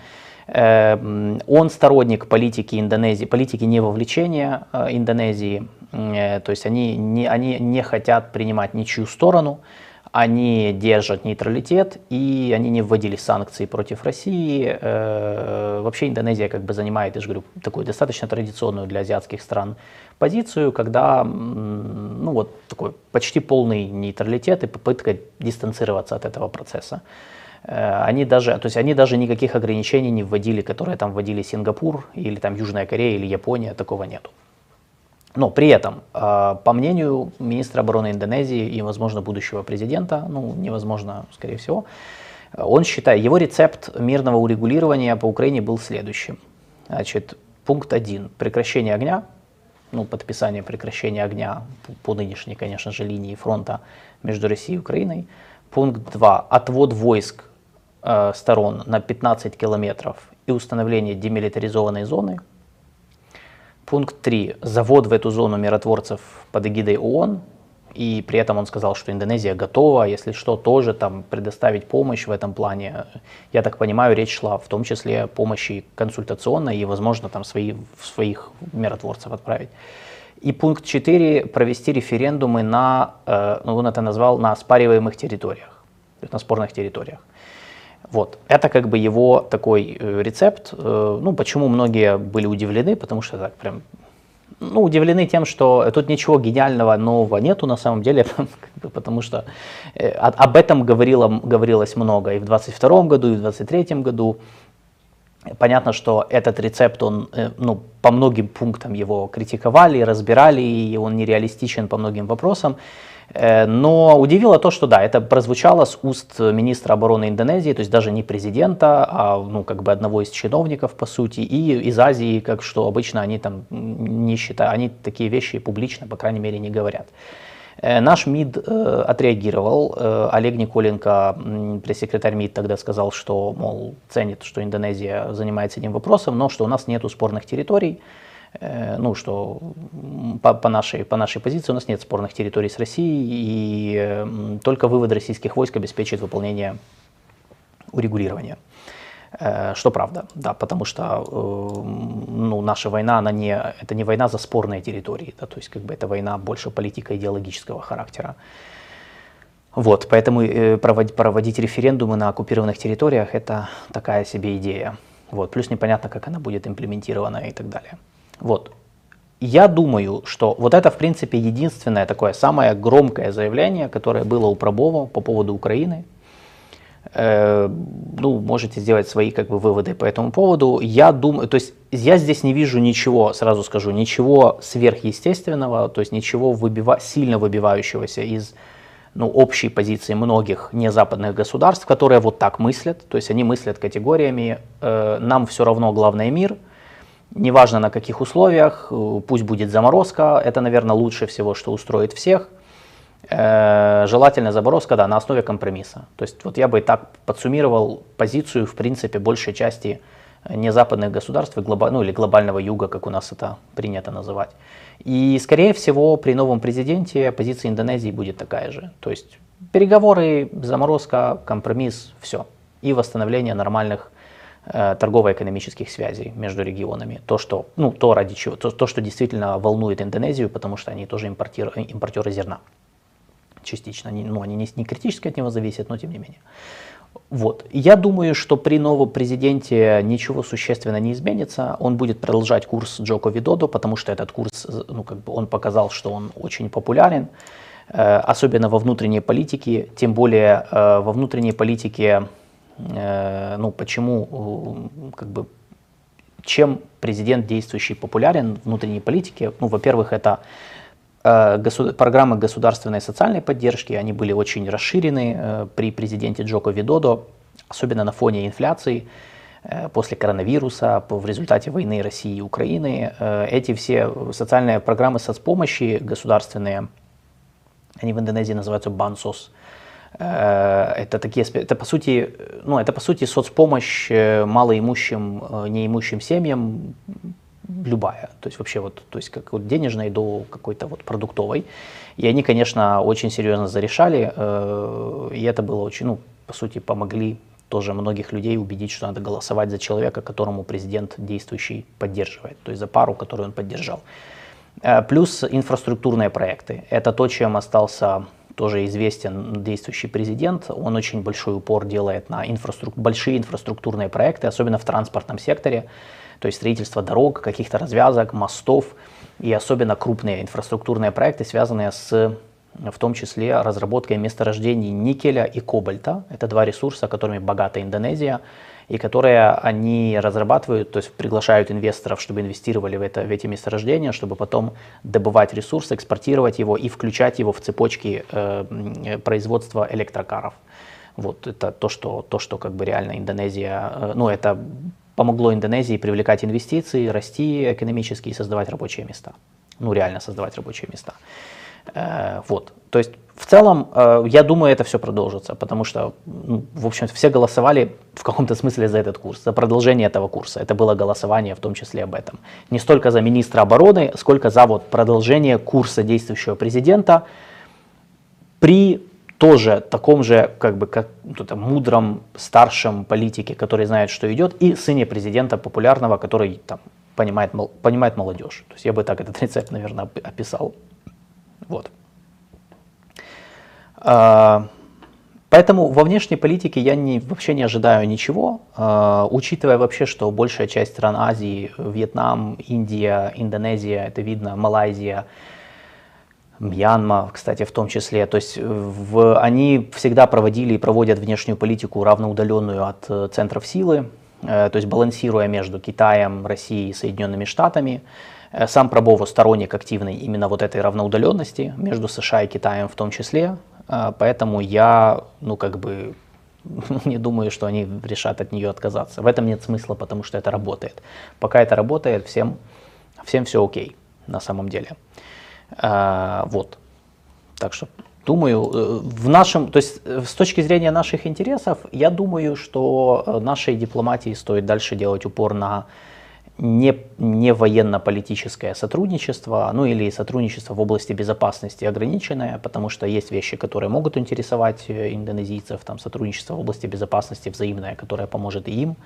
Эм, он сторонник политики Индонезии, политики невовлечения э, Индонезии, э, то есть они не, они не хотят принимать ничью сторону, они держат нейтралитет и они не вводили санкции против России. Э, вообще Индонезия как бы занимает, я же говорю, такую достаточно традиционную для азиатских стран позицию, когда ну вот такой почти полный нейтралитет и попытка дистанцироваться от этого процесса. Э, они даже, то есть они даже никаких ограничений не вводили, которые там вводили Сингапур или там Южная Корея или Япония, такого нету. Но при этом, э, по мнению министра обороны Индонезии и, возможно, будущего президента, ну, невозможно, скорее всего, он считает, его рецепт мирного урегулирования по Украине был следующим. Значит, пункт один: Прекращение огня, ну, подписание прекращения огня по нынешней, конечно же, линии фронта между Россией и Украиной. Пункт 2. Отвод войск э, сторон на 15 километров и установление демилитаризованной зоны. Пункт 3. Завод в эту зону миротворцев под эгидой ООН. И при этом он сказал, что Индонезия готова, если что, тоже там предоставить помощь в этом плане. Я так понимаю, речь шла в том числе о помощи консультационной и, возможно, там свои, своих миротворцев отправить. И пункт 4 – провести референдумы на, э, ну, он это назвал, на оспариваемых территориях, на спорных территориях. Вот, это как бы его такой э, рецепт. Э, ну, почему многие были удивлены, потому что так прям, ну, удивлены тем, что тут ничего гениального нового нету на самом деле, [LAUGHS] потому что об этом говорило, говорилось много и в 22 году, и в 23 году. Понятно, что этот рецепт, он э, ну, по многим пунктам его критиковали, разбирали, и он нереалистичен по многим вопросам. Э, но удивило то, что да, это прозвучало с уст министра обороны Индонезии, то есть даже не президента, а ну, как бы одного из чиновников, по сути, и из Азии, как что обычно они там не считают, они такие вещи публично, по крайней мере, не говорят. Э, наш МИД э, отреагировал. Олег Николенко, пресс-секретарь МИД, тогда сказал, что, мол, ценит, что Индонезия занимается этим вопросом, но что у нас нет спорных территорий. Ну, что по, по, нашей, по нашей позиции у нас нет спорных территорий с Россией, и только вывод российских войск обеспечит выполнение урегулирования. Э, что правда, да, потому что э, ну, наша война, она не, это не война за спорные территории, да, то есть как бы это война больше политико-идеологического характера. Вот, поэтому э, проводить, проводить референдумы на оккупированных территориях – это такая себе идея. Вот, плюс непонятно, как она будет имплементирована и так далее. Вот. Я думаю, что вот это, в принципе, единственное такое самое громкое заявление, которое было у Пробова по поводу Украины – Э, ну, можете сделать свои как бы выводы по этому поводу. Я думаю, то есть я здесь не вижу ничего, сразу скажу, ничего сверхъестественного, то есть ничего выбива, сильно выбивающегося из ну, общей позиции многих незападных государств, которые вот так мыслят, то есть они мыслят категориями э, «нам все равно главное мир», неважно на каких условиях, э, пусть будет заморозка, это, наверное, лучше всего, что устроит всех – Э, желательно заброска, да, на основе компромисса. То есть вот я бы так подсуммировал позицию, в принципе, большей части незападных государств, и глоба, ну или глобального юга, как у нас это принято называть. И, скорее всего, при новом президенте позиция Индонезии будет такая же. То есть переговоры, заморозка, компромисс, все. И восстановление нормальных э, торгово-экономических связей между регионами. То, что, ну, то, ради чего, то, то, что действительно волнует Индонезию, потому что они тоже импортер, импортеры зерна частично. Они, ну, они не, не критически от него зависят, но тем не менее. Вот. Я думаю, что при новом президенте ничего существенно не изменится. Он будет продолжать курс Джоко Видодо, потому что этот курс, ну, как бы он показал, что он очень популярен, э, особенно во внутренней политике. Тем более э, во внутренней политике, э, ну, почему, э, как бы, чем президент действующий популярен в внутренней политике? Ну, во-первых, это Э, программы государственной социальной поддержки, они были очень расширены э, при президенте Джоко Видодо, особенно на фоне инфляции э, после коронавируса, в результате войны России и Украины. Эти все социальные программы соцпомощи государственные, они в Индонезии называются бансос, это такие, это по сути, ну, это по сути соцпомощь малоимущим, неимущим семьям, любая, то есть вообще вот, то есть как вот денежной до какой-то вот продуктовой. И они, конечно, очень серьезно зарешали, э, и это было очень, ну, по сути, помогли тоже многих людей убедить, что надо голосовать за человека, которому президент действующий поддерживает, то есть за пару, которую он поддержал. Э, плюс инфраструктурные проекты. Это то, чем остался тоже известен действующий президент. Он очень большой упор делает на инфраструк... большие инфраструктурные проекты, особенно в транспортном секторе то есть строительство дорог, каких-то развязок, мостов и особенно крупные инфраструктурные проекты, связанные с в том числе разработкой месторождений никеля и кобальта. Это два ресурса, которыми богата Индонезия, и которые они разрабатывают, то есть приглашают инвесторов, чтобы инвестировали в, это, в эти месторождения, чтобы потом добывать ресурс, экспортировать его и включать его в цепочки э, производства электрокаров. Вот это то, что, то, что как бы реально Индонезия, э, ну это помогло Индонезии привлекать инвестиции, расти экономически и создавать рабочие места. Ну, реально создавать рабочие места. Э, вот. То есть в целом, э, я думаю, это все продолжится, потому что, ну, в общем все голосовали в каком-то смысле за этот курс, за продолжение этого курса. Это было голосование в том числе об этом. Не столько за министра обороны, сколько за вот продолжение курса действующего президента при тоже таком же, как бы, как ну, мудром старшем политике, который знает, что идет, и сыне президента популярного, который там понимает, понимает молодежь. То есть я бы так этот рецепт, наверное, описал. Вот. А, поэтому во внешней политике я не, вообще не ожидаю ничего, э, учитывая вообще, что большая часть стран Азии, Вьетнам, Индия, Индонезия, это видно, Малайзия, Мьянма, кстати, в том числе. То есть в, они всегда проводили и проводят внешнюю политику равноудаленную от э, центров силы, э, то есть балансируя между Китаем, Россией и Соединенными Штатами. Сам Пробово сторонник активной именно вот этой равноудаленности между США и Китаем в том числе. А, поэтому я, ну, как бы, [LAUGHS] не думаю, что они решат от нее отказаться. В этом нет смысла, потому что это работает. Пока это работает, всем, всем все окей, на самом деле. А, вот. Так что думаю, э, в нашем, то есть э, с точки зрения наших интересов, я думаю, что э, нашей дипломатии стоит дальше делать упор на не, не военно-политическое сотрудничество, ну или сотрудничество в области безопасности ограниченное, потому что есть вещи, которые могут интересовать э, индонезийцев, там сотрудничество в области безопасности взаимное, которое поможет и им.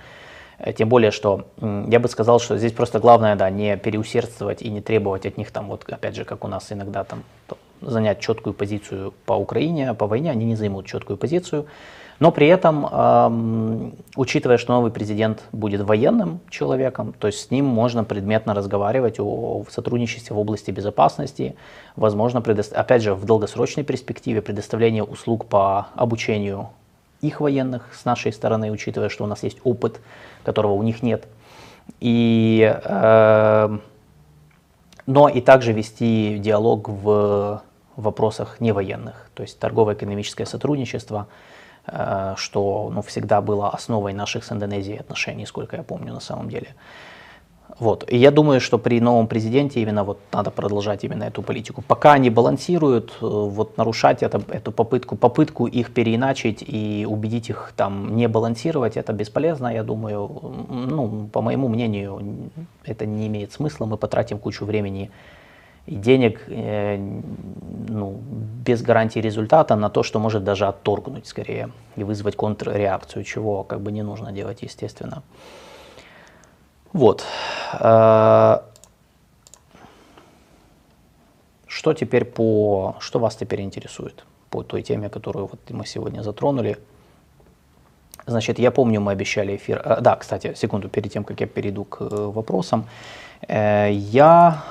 Э, тем более, что я бы сказал, что здесь просто главное, да, не переусердствовать и не требовать от них там, вот опять же, как у нас иногда там занять четкую позицию по Украине, по войне, они не займут четкую позицию. Но при этом, учитывая, что новый президент будет военным человеком, то есть с ним можно предметно разговаривать о, сотрудничестве в области безопасности, возможно, опять же, в долгосрочной перспективе предоставление услуг по обучению их военных с нашей стороны, учитывая, что у нас есть опыт, которого у них нет. И, э, но и также вести диалог в вопросах невоенных, то есть торгово-экономическое сотрудничество – что ну, всегда было основой наших с Индонезией отношений, сколько я помню на самом деле. Вот. И я думаю, что при новом президенте именно вот надо продолжать именно эту политику. Пока они балансируют, э, вот нарушать это, эту попытку, попытку их переиначить и убедить их там не балансировать, это бесполезно, я думаю. Ну, по моему мнению, это не имеет смысла, мы потратим кучу времени и денег э, ну, без гарантии результата на то, что может даже отторгнуть скорее и вызвать контрреакцию, чего как бы не нужно делать, естественно. Вот. Э, что теперь по... Что вас теперь интересует по той теме, которую вот мы сегодня затронули? Значит, я помню, мы обещали эфир... Э, да, кстати, секунду, перед тем, как я перейду к вопросам. Я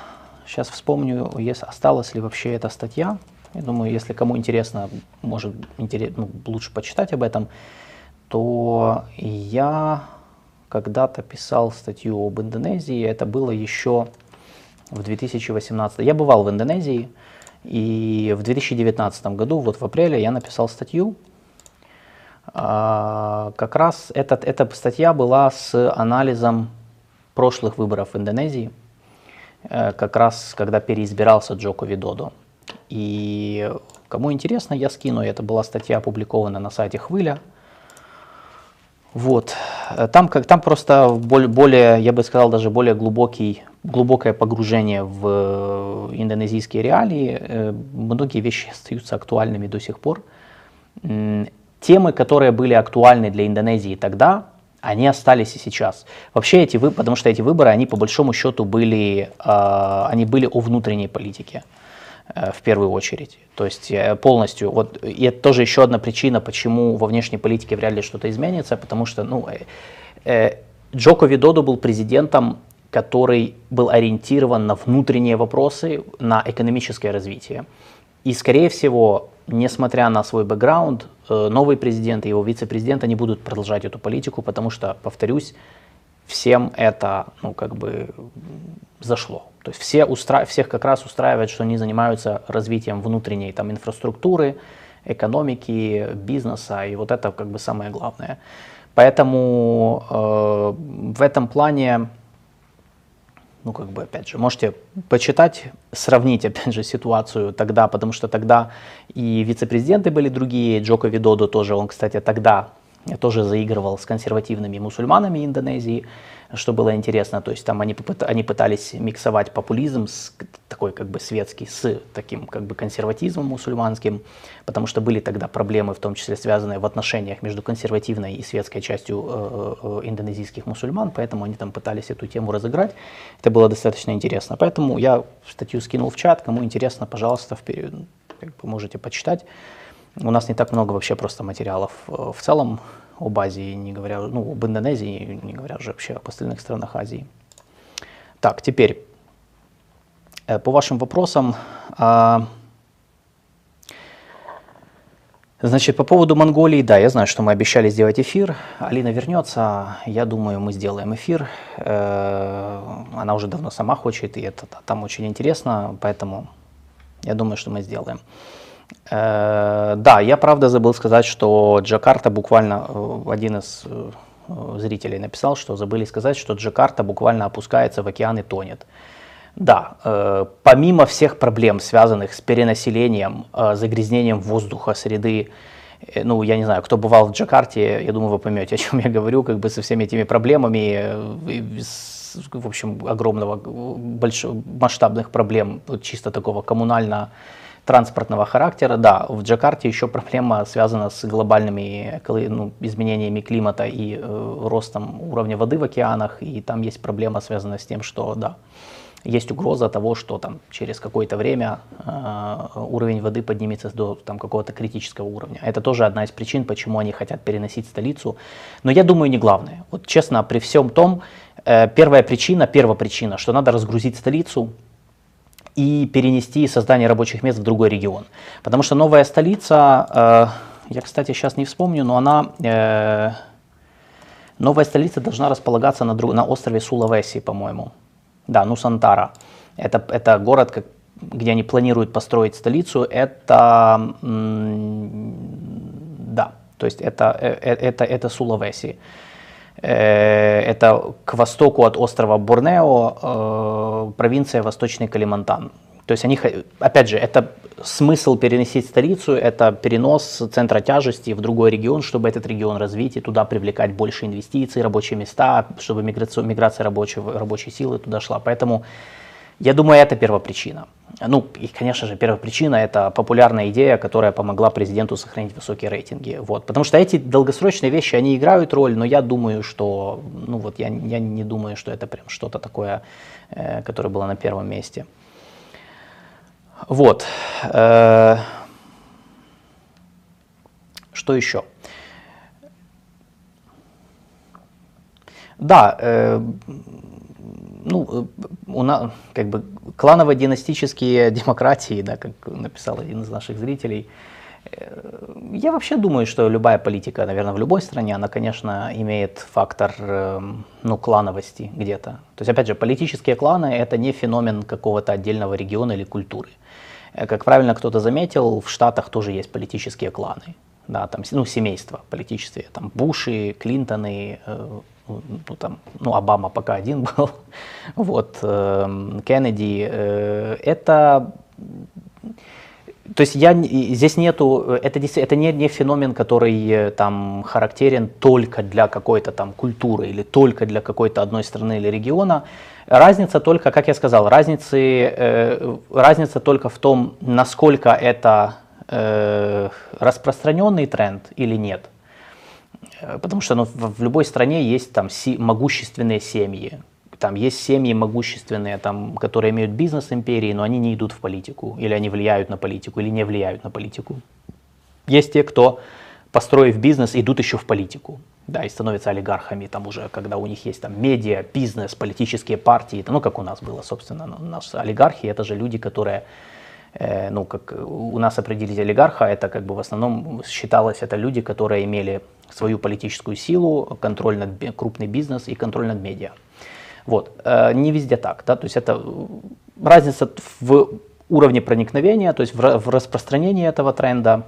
Сейчас вспомню, если осталась ли вообще эта статья. Я думаю, если кому интересно, может интерес, ну, лучше почитать об этом, то я когда-то писал статью об Индонезии. Это было еще в 2018. Я бывал в Индонезии, и в 2019 году, вот в апреле, я написал статью. А, как раз этот, эта статья была с анализом прошлых выборов в Индонезии. Э, как раз когда переизбирался Джоко Видодо. И кому интересно, я скину, это была статья опубликована на сайте Хвыля. Вот. Э, там, как, там просто более, я бы сказал, даже более глубокий, глубокое погружение в э, индонезийские реалии. Многие вещи остаются актуальными до сих пор. Темы, которые были актуальны для Индонезии тогда, они остались и сейчас. Вообще эти выборы, потому что эти выборы, они по большому счету были, э, они были о внутренней политике э, в первую очередь. То есть э, полностью, вот, и это тоже еще одна причина, почему во внешней политике вряд ли что-то изменится, потому что, ну, э, э, Джоко Видодо был президентом, который был ориентирован на внутренние вопросы, на экономическое развитие. И, скорее всего, несмотря на свой бэкграунд, э, новый президент и его вице-президент, они будут продолжать эту политику, потому что, повторюсь, всем это, ну, как бы зашло. То есть все устра... всех как раз устраивает, что они занимаются развитием внутренней там, инфраструктуры, экономики, бизнеса, и вот это как бы самое главное. Поэтому э, в этом плане ну, как бы, опять же, можете почитать, сравнить, опять же, ситуацию тогда, потому что тогда и вице-президенты были другие, Джоко Видодо тоже, он, кстати, тогда тоже заигрывал с консервативными мусульманами Индонезии, что было интересно. То есть там они, они пытались миксовать популизм с такой как бы светский с таким как бы консерватизмом мусульманским, потому что были тогда проблемы, в том числе связанные в отношениях между консервативной и светской частью э, э, индонезийских мусульман, поэтому они там пытались эту тему разыграть. Это было достаточно интересно. Поэтому я статью скинул в чат, кому интересно, пожалуйста, вперед, как бы можете почитать. У нас не так много вообще просто материалов э, в целом об Азии, не говоря, ну, об Индонезии, не говоря уже вообще об остальных странах Азии. Так, теперь э, по вашим вопросам. А, значит, по поводу Монголии, да, я знаю, что мы обещали сделать эфир. Алина вернется, я думаю, мы сделаем эфир. Э, она уже давно сама хочет, и это там очень интересно, поэтому я думаю, что мы сделаем. Э, да, я правда забыл сказать, что Джакарта буквально, э, один из э, зрителей написал, что забыли сказать, что Джакарта буквально опускается в океан и тонет. Да, помимо всех проблем, связанных с перенаселением, загрязнением воздуха, среды, ну, я не знаю, кто бывал в Джакарте, я думаю, вы поймете, о чем я говорю, как бы со всеми этими проблемами, в общем, огромного, большого, масштабных проблем, чисто такого коммунально транспортного характера, да, в Джакарте еще проблема связана с глобальными ну, изменениями климата и э, ростом уровня воды в океанах, и там есть проблема, связанная с тем, что, да, есть угроза того, что там через какое-то время э, уровень воды поднимется до там, какого-то критического уровня. Это тоже одна из причин, почему они хотят переносить столицу. Но я думаю, не главное. Вот честно, при всем том, э, первая причина, первая причина, что надо разгрузить столицу, и перенести создание рабочих мест в другой регион. Потому что новая столица, э, я, кстати, сейчас не вспомню, но она... Э, новая столица должна располагаться на, на острове Сулавеси, по-моему. Да, Нусантара. Это, это город, как, где они планируют построить столицу. Это... да, то есть это, э, э, это, это Сулавеси. Э, это к востоку от острова Борнео, э, провинция Восточный Калимантан. То есть они, опять же, это смысл переносить столицу, это перенос центра тяжести в другой регион, чтобы этот регион развить и туда привлекать больше инвестиций, рабочие места, чтобы миграция, миграция рабочей, рабочей силы туда шла. Поэтому я думаю, это первопричина. Ну, и, конечно же, первая причина – это популярная идея, которая помогла президенту сохранить высокие рейтинги. Вот. Потому что эти долгосрочные вещи, они играют роль, но я думаю, что, ну вот, я, я не думаю, что это прям что-то такое, э, которое было на первом месте. Вот. Э, что еще? Да, э, ну, э, у нас, как бы, кланово-династические [LAUGHS] демократии, да, как написал один из наших зрителей, э, я вообще думаю, что любая политика, наверное, в любой стране, она, конечно, имеет фактор эм, ну, клановости где-то. То есть, опять же, политические кланы – это не феномен какого-то отдельного региона или культуры. Э, как правильно кто-то заметил, в Штатах тоже есть политические кланы, да, там, ну, семейства политические, там, Буши, Клинтоны, ну, там, ну, Обама пока один [LAUGHS] был, вот, э, Кеннеди, э, это, то есть я, здесь нету, это, это не, не феномен, который э, там характерен только для какой-то там культуры или только для какой-то одной страны или региона, Разница только, как я сказал, разницы, э, разница только в том, насколько это э, распространенный тренд или нет. Э, потому что ну, в, любой стране есть там си, могущественные семьи. Там есть семьи могущественные, там, которые имеют бизнес империи, но они не идут в политику, или они влияют на политику, или не влияют на политику. Есть те, кто, построив бизнес, идут еще в политику, да, и становятся олигархами, там уже, когда у них есть там медиа, бизнес, политические партии, ну, как у нас было, собственно, у нас олигархи, это же люди, которые ну, как у нас определить олигарха, это как бы в основном считалось, это люди, которые имели свою политическую силу, контроль над крупный бизнес и контроль над медиа. Вот. Э, не везде так, да, то есть это разница в уровне проникновения, то есть в распространении этого тренда,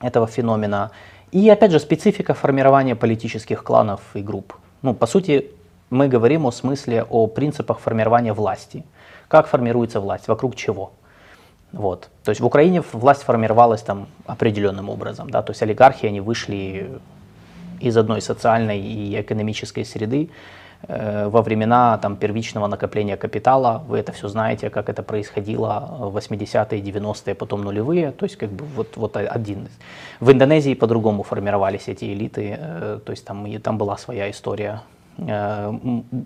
этого феномена. И опять же специфика формирования политических кланов и групп. Ну, по сути, мы говорим о смысле, о принципах формирования власти. Как формируется власть, вокруг чего. Вот. То есть в Украине власть формировалась там определенным образом. Да? То есть олигархи, они вышли из одной социальной и экономической среды, Э, во времена там, первичного накопления капитала. Вы это все знаете, как это происходило в 80-е, 90-е, потом нулевые. То есть как бы вот, вот один. В Индонезии по-другому формировались эти элиты. Э, то есть там, там была своя история. Э,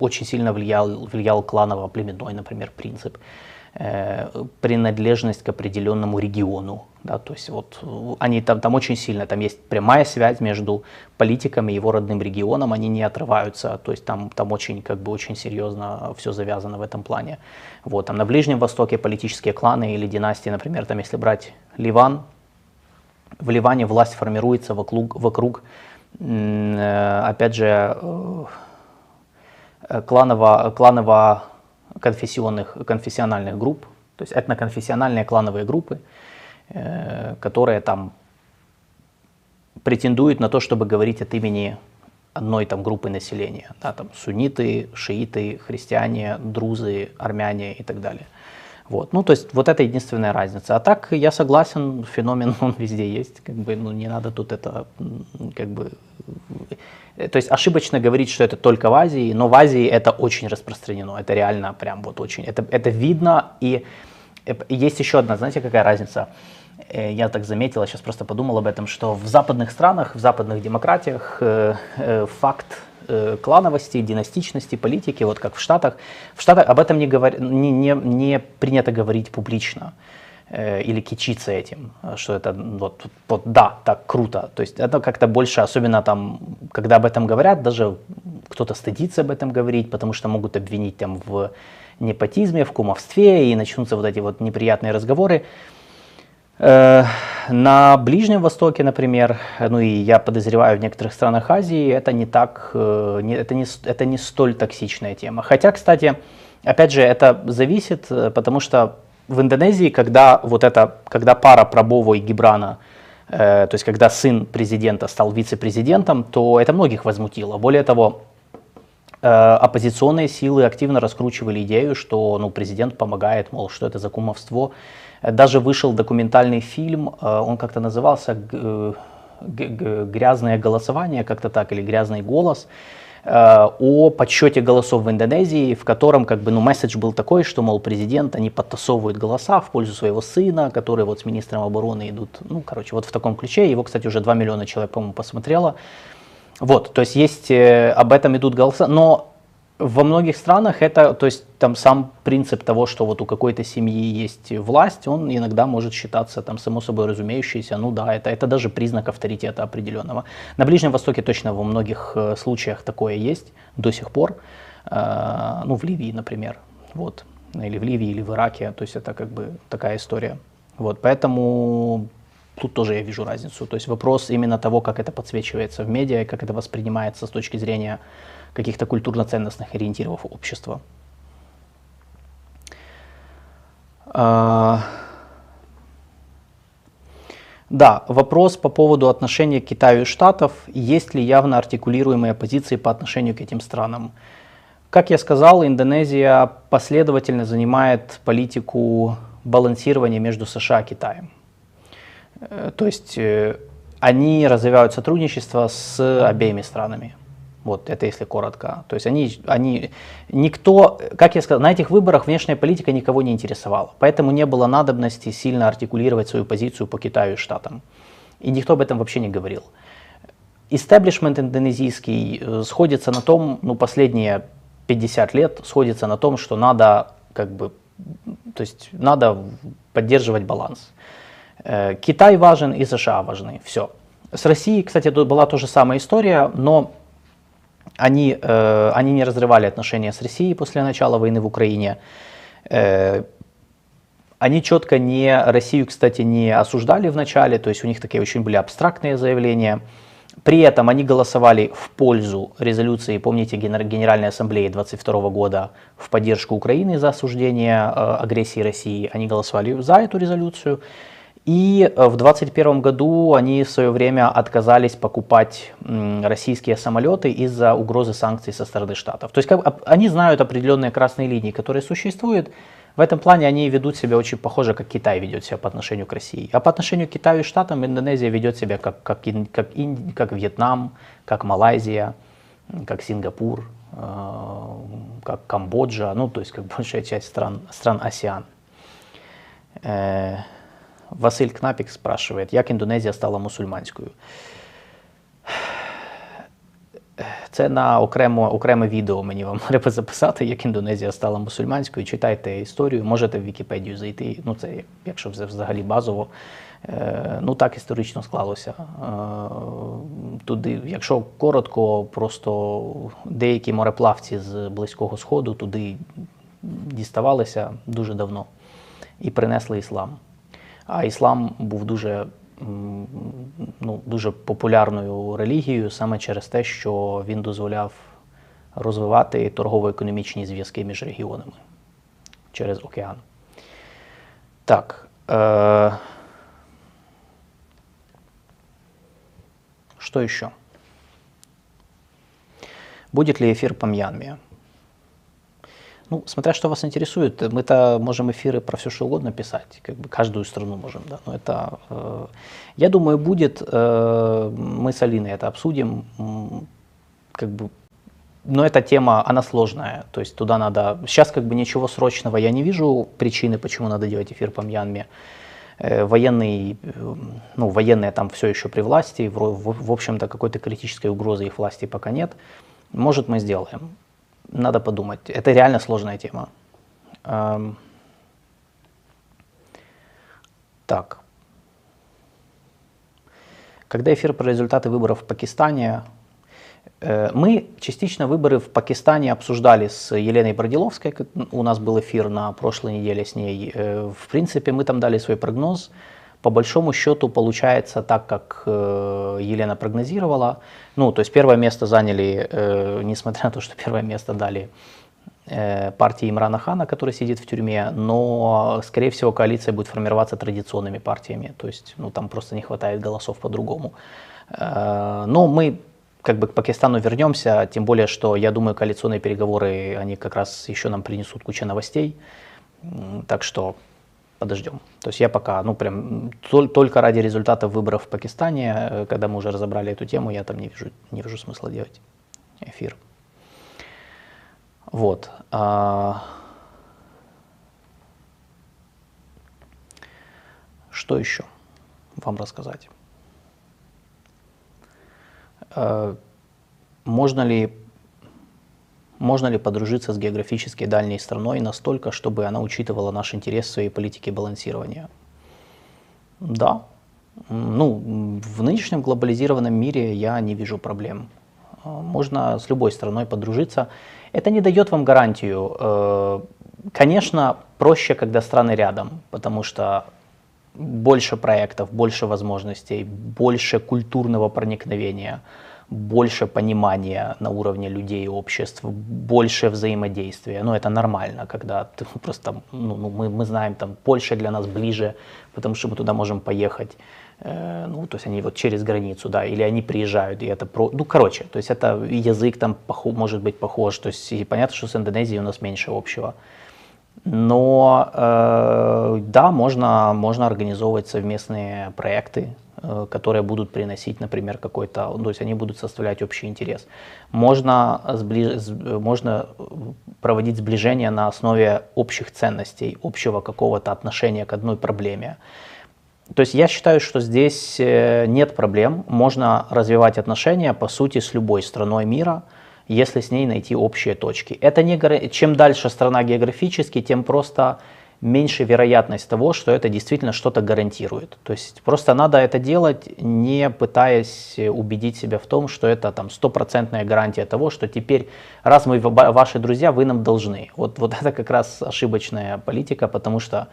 очень сильно влиял, влиял кланово-племенной, например, принцип. Э, принадлежность к определенному региону. Да, то есть вот они там, там очень сильно, там есть прямая связь между политиком и его родным регионом, они не отрываются, то есть там, там очень, как бы, очень серьезно все завязано в этом плане. Вот, там на Ближнем Востоке политические кланы или династии, например, там если брать Ливан, в Ливане власть формируется вокруг, вокруг э, опять же, э, кланово, кланово конфессионных, конфессиональных групп, то есть этноконфессиональные клановые группы, э, которые там претендуют на то, чтобы говорить от имени одной там группы населения, да, там сунниты, шииты, христиане, друзы, армяне и так далее. Вот. Ну, то есть вот это единственная разница. А так я согласен, феномен [LAUGHS] он везде есть, как бы, ну, не надо тут это, как бы, э, то есть ошибочно говорить, что это только в Азии, но в Азии это очень распространено, это реально прям вот очень, это, это видно, и э, есть еще одна, знаете, какая разница? Э, я так заметил, я сейчас просто подумал об этом, что в западных странах, в западных демократиях факт э, клановости, династичности, политики, вот как в Штатах. В Штатах об этом не, говор... не, не, не принято говорить публично э, или кичиться этим, что это вот, вот да, так круто. То есть это как-то больше, особенно там, когда об этом говорят, даже кто-то стыдится об этом говорить, потому что могут обвинить там в непотизме, в кумовстве, и начнутся вот эти вот неприятные разговоры. Э, на Ближнем Востоке, например, ну и я подозреваю в некоторых странах Азии, это не так, э, это не, это не столь токсичная тема. Хотя, кстати, опять же, это зависит, э, потому что в Индонезии, когда вот это, когда пара Прабово и Гибрана, то есть когда сын президента стал вице-президентом, то это многих возмутило. Более того, оппозиционные силы активно раскручивали идею, что ну, президент помогает, мол, что это за кумовство. Даже вышел документальный фильм, э, он как-то назывался э, «Грязное голосование», как-то так, или «Грязный голос», э, о подсчете голосов в Индонезии, в котором как бы, ну, месседж был такой, что, мол, президент, они подтасовывают голоса в пользу своего сына, который вот с министром обороны идут, ну, короче, вот в таком ключе. Его, кстати, уже 2 миллиона человек, по-моему, посмотрело. Вот, то есть есть, об этом идут голоса, но во многих странах это, то есть там сам принцип того, что вот у какой-то семьи есть власть, он иногда может считаться там само собой разумеющийся, ну да, это, это даже признак авторитета определенного. На Ближнем Востоке точно во многих э, случаях такое есть до сих пор, э, ну в Ливии, например, вот, или в Ливии, или в Ираке, то есть это как бы такая история. Вот, поэтому тут тоже я вижу разницу. То есть вопрос именно того, как это подсвечивается в медиа, как это воспринимается с точки зрения каких-то культурно-ценностных ориентиров общества. А, да, вопрос по поводу отношения Китаю и Штатов. Есть ли явно артикулируемые позиции по отношению к этим странам? Как я сказал, Индонезия последовательно занимает политику балансирования между США и Китаем. Э, то есть э, они развивают сотрудничество с обеими странами. Вот это если коротко. То есть они, они, никто, как я сказал, на этих выборах внешняя политика никого не интересовала. Поэтому не было надобности сильно артикулировать свою позицию по Китаю и Штатам. И никто об этом вообще не говорил. Истеблишмент индонезийский э, сходится на том, ну последние 50 лет сходится на том, что надо как бы, то есть надо поддерживать баланс. Э, Китай важен и США важны, все. С Россией, кстати, была та же самая история, но они, э, они не разрывали отношения с Россией после начала войны в Украине. Э, они четко не, Россию, кстати, не осуждали в начале, то есть у них такие очень были абстрактные заявления. При этом они голосовали в пользу резолюции, помните, Генеральной Ассамблеи 22 года в поддержку Украины за осуждение э, агрессии России. Они голосовали за эту резолюцию. И в 2021 году они в свое время отказались покупать российские самолеты из-за угрозы санкций со стороны Штатов. То есть как, они знают определенные красные линии, которые существуют. В этом плане они ведут себя очень похоже, как Китай ведет себя по отношению к России. А по отношению к Китаю и Штатам Индонезия ведет себя как, как, как, как Вьетнам, как Малайзия, как Сингапур, э, как Камбоджа, ну то есть как большая часть стран, стран АСИАН. Василь Кнапік спрашивает, як Індонезія стала мусульманською. Це на окремо, окреме відео мені вам [LAUGHS] треба записати, як Індонезія стала мусульманською. Читайте історію, можете в Вікіпедію зайти. Ну, це якщо взагалі базово. Е, ну так історично склалося. Е, туди, якщо коротко, просто деякі мореплавці з Близького Сходу туди діставалися дуже давно і принесли іслам. А іслам був дуже ну, дуже популярною релігією саме через те, що він дозволяв розвивати торгово-економічні зв'язки між регіонами через океан. Так. Э, что еще? Будет ли эфир по Мьянме? Ну, смотря что вас интересует, мы-то можем эфиры про все что угодно писать, как бы каждую страну можем, да. Но это, э, я думаю, будет, э, мы с Алиной это обсудим, как бы, но эта тема, она сложная, то есть туда надо, сейчас как бы ничего срочного я не вижу причины, почему надо делать эфир по Мьянме. Э, военный, э, ну, военные там все еще при власти, в, в, в общем-то какой-то критической угрозы их власти пока нет. Может, мы сделаем надо подумать. Это реально сложная тема. Эм... Так. Когда эфир про результаты выборов в Пакистане, э, мы частично выборы в Пакистане обсуждали с Еленой Бродиловской, у нас был эфир на прошлой неделе с ней. Э, в принципе, мы там дали свой прогноз. По большому счету получается так, как э, Елена прогнозировала. Ну, то есть первое место заняли, э, несмотря на то, что первое место дали э, партии Имрана Хана, который сидит в тюрьме, но, скорее всего, коалиция будет формироваться традиционными партиями. То есть, ну, там просто не хватает голосов по-другому. Э, но мы как бы к Пакистану вернемся, тем более, что я думаю, коалиционные переговоры, они как раз еще нам принесут кучу новостей. Так что подождем. То есть я пока, ну прям только ради результатов выборов в Пакистане, э, когда мы уже разобрали эту тему, я там не вижу, не вижу смысла делать эфир. Вот. А... Что еще вам рассказать? А... Можно ли можно ли подружиться с географически дальней страной настолько, чтобы она учитывала наш интерес в своей политике балансирования? Да. Ну, в нынешнем глобализированном мире я не вижу проблем. А, можно с любой страной подружиться. Это не дает вам гарантию. Э, конечно, проще, когда страны рядом, потому что больше проектов, больше возможностей, больше культурного проникновения – больше понимания на уровне людей и обществ, больше взаимодействия. Ну, это нормально, когда ты [LAUGHS] просто, ну, ну мы, мы знаем, там, Польша для нас ближе, потому что мы туда можем поехать. Э, ну, то есть они вот через границу, да, или они приезжают, и это про... Ну, короче, то есть это язык там похож, может быть похож, то есть и понятно, что с Индонезией у нас меньше общего. Но э, да, можно, можно организовывать совместные проекты, которые будут приносить, например, какой-то, то есть они будут составлять общий интерес. Можно, сближ... можно проводить сближение на основе общих ценностей, общего какого-то отношения к одной проблеме. То есть я считаю, что здесь э, нет проблем. Можно развивать отношения, по сути, с любой страной мира, если с ней найти общие точки. Это не... Чем дальше страна географически, тем просто меньше вероятность того, что это действительно что-то гарантирует. То есть просто надо это делать, не пытаясь убедить себя в том, что это там стопроцентная гарантия того, что теперь, раз мы ваши друзья, вы нам должны. Вот, вот это как раз ошибочная политика, потому что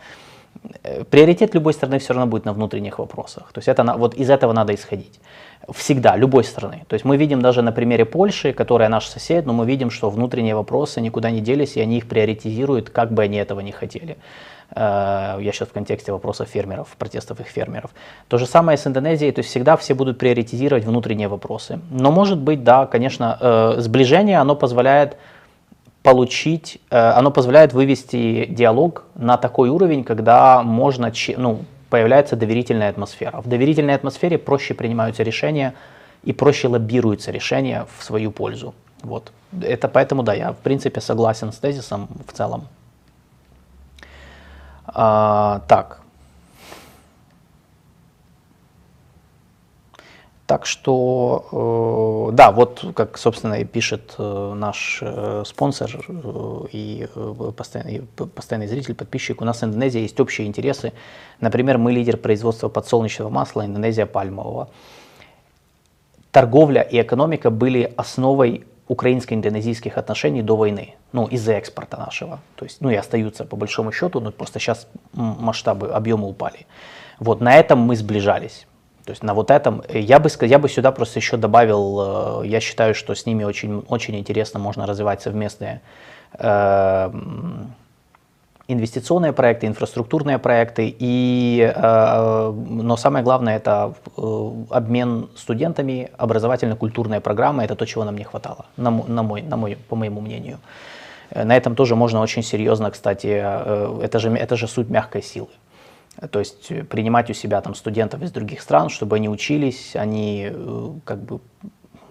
приоритет любой страны все равно будет на внутренних вопросах. То есть это, вот из этого надо исходить. Всегда, любой страны. То есть мы видим даже на примере Польши, которая наш сосед, но мы видим, что внутренние вопросы никуда не делись, и они их приоритизируют, как бы они этого не хотели. Э, я сейчас в контексте вопросов фермеров, протестов их фермеров. То же самое с Индонезией, то есть всегда все будут приоритизировать внутренние вопросы. Но может быть, да, конечно, э, сближение, оно позволяет получить, э, оно позволяет вывести диалог на такой уровень, когда можно, ну, появляется доверительная атмосфера. В доверительной атмосфере проще принимаются решения и проще лоббируются решения в свою пользу. Вот. Это поэтому, да, я в принципе согласен с тезисом в целом. А, так, Так что, э, да, вот как, собственно, и пишет э, наш э, спонсор и постоянный, постоянный зритель, подписчик, у нас в Индонезии есть общие интересы. Например, мы лидер производства подсолнечного масла, Индонезия пальмового. Торговля и экономика были основой украинско-индонезийских отношений до войны, ну, из-за экспорта нашего. То есть, ну, и остаются по большому счету, но просто сейчас масштабы, объемы упали. Вот на этом мы сближались. То есть на вот этом э, я бы, я бы сюда просто еще добавил, э, я считаю, что с ними очень, очень интересно можно развивать совместные э, инвестиционные проекты, инфраструктурные проекты, и, э, но самое главное это э, обмен студентами, образовательно-культурная программа, это то, чего нам не хватало, на, на мой, на мой, по моему мнению. На этом тоже можно очень серьезно, кстати, это же, это же суть мягкой силы. То есть э, принимать у себя там студентов из других стран, чтобы они учились, они э, как бы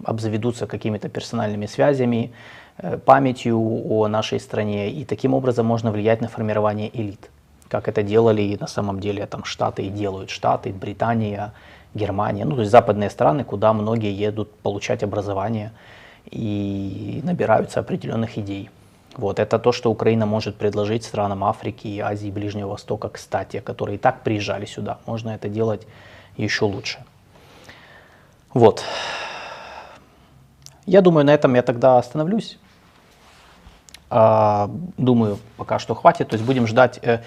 обзаведутся какими-то персональными связями, э, памятью о нашей стране, и таким образом можно влиять на формирование элит, как это делали на самом деле там Штаты и делают Штаты, Британия, Германия, ну то есть западные страны, куда многие едут получать образование и набираются определенных идей. Вот, это то, что Украина может предложить странам Африки, Азии, Ближнего Востока, кстати, которые и так приезжали сюда. Можно это делать еще лучше. Вот. Я думаю, на этом я тогда остановлюсь. А, думаю, пока что хватит. То есть будем ждать. Э,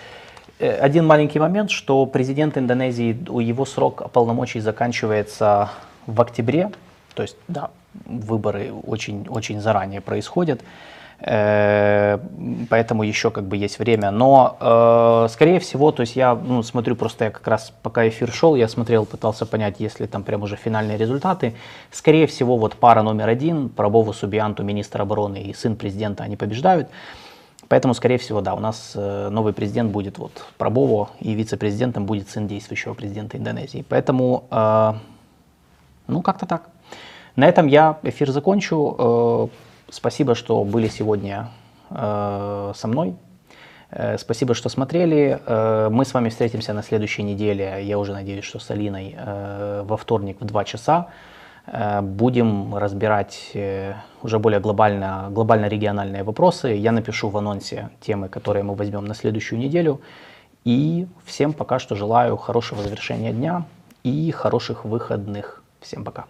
э, один маленький момент, что президент Индонезии, его срок полномочий заканчивается в октябре. То есть, да, выборы очень, очень заранее происходят. Э, поэтому еще как бы есть время. Но, э, скорее всего, то есть я ну, смотрю просто, я как раз пока эфир шел, я смотрел, пытался понять, есть ли там прям уже финальные результаты. Скорее всего, вот пара номер один, Пробову Субианту, министр обороны и сын президента, они побеждают. Поэтому, скорее всего, да, у нас э, новый президент будет вот Пробово, и вице-президентом будет сын действующего президента Индонезии. Поэтому, ну, как-то так. На этом я эфир закончу. Спасибо, что были сегодня э, со мной. Э, спасибо, что смотрели. Э, мы с вами встретимся на следующей неделе. Я уже надеюсь, что с Алиной э, во вторник в 2 часа. Э, будем разбирать э, уже более глобально, глобально-региональные вопросы. Я напишу в анонсе темы, которые мы возьмем на следующую неделю. И всем пока что желаю хорошего завершения дня и хороших выходных. Всем пока.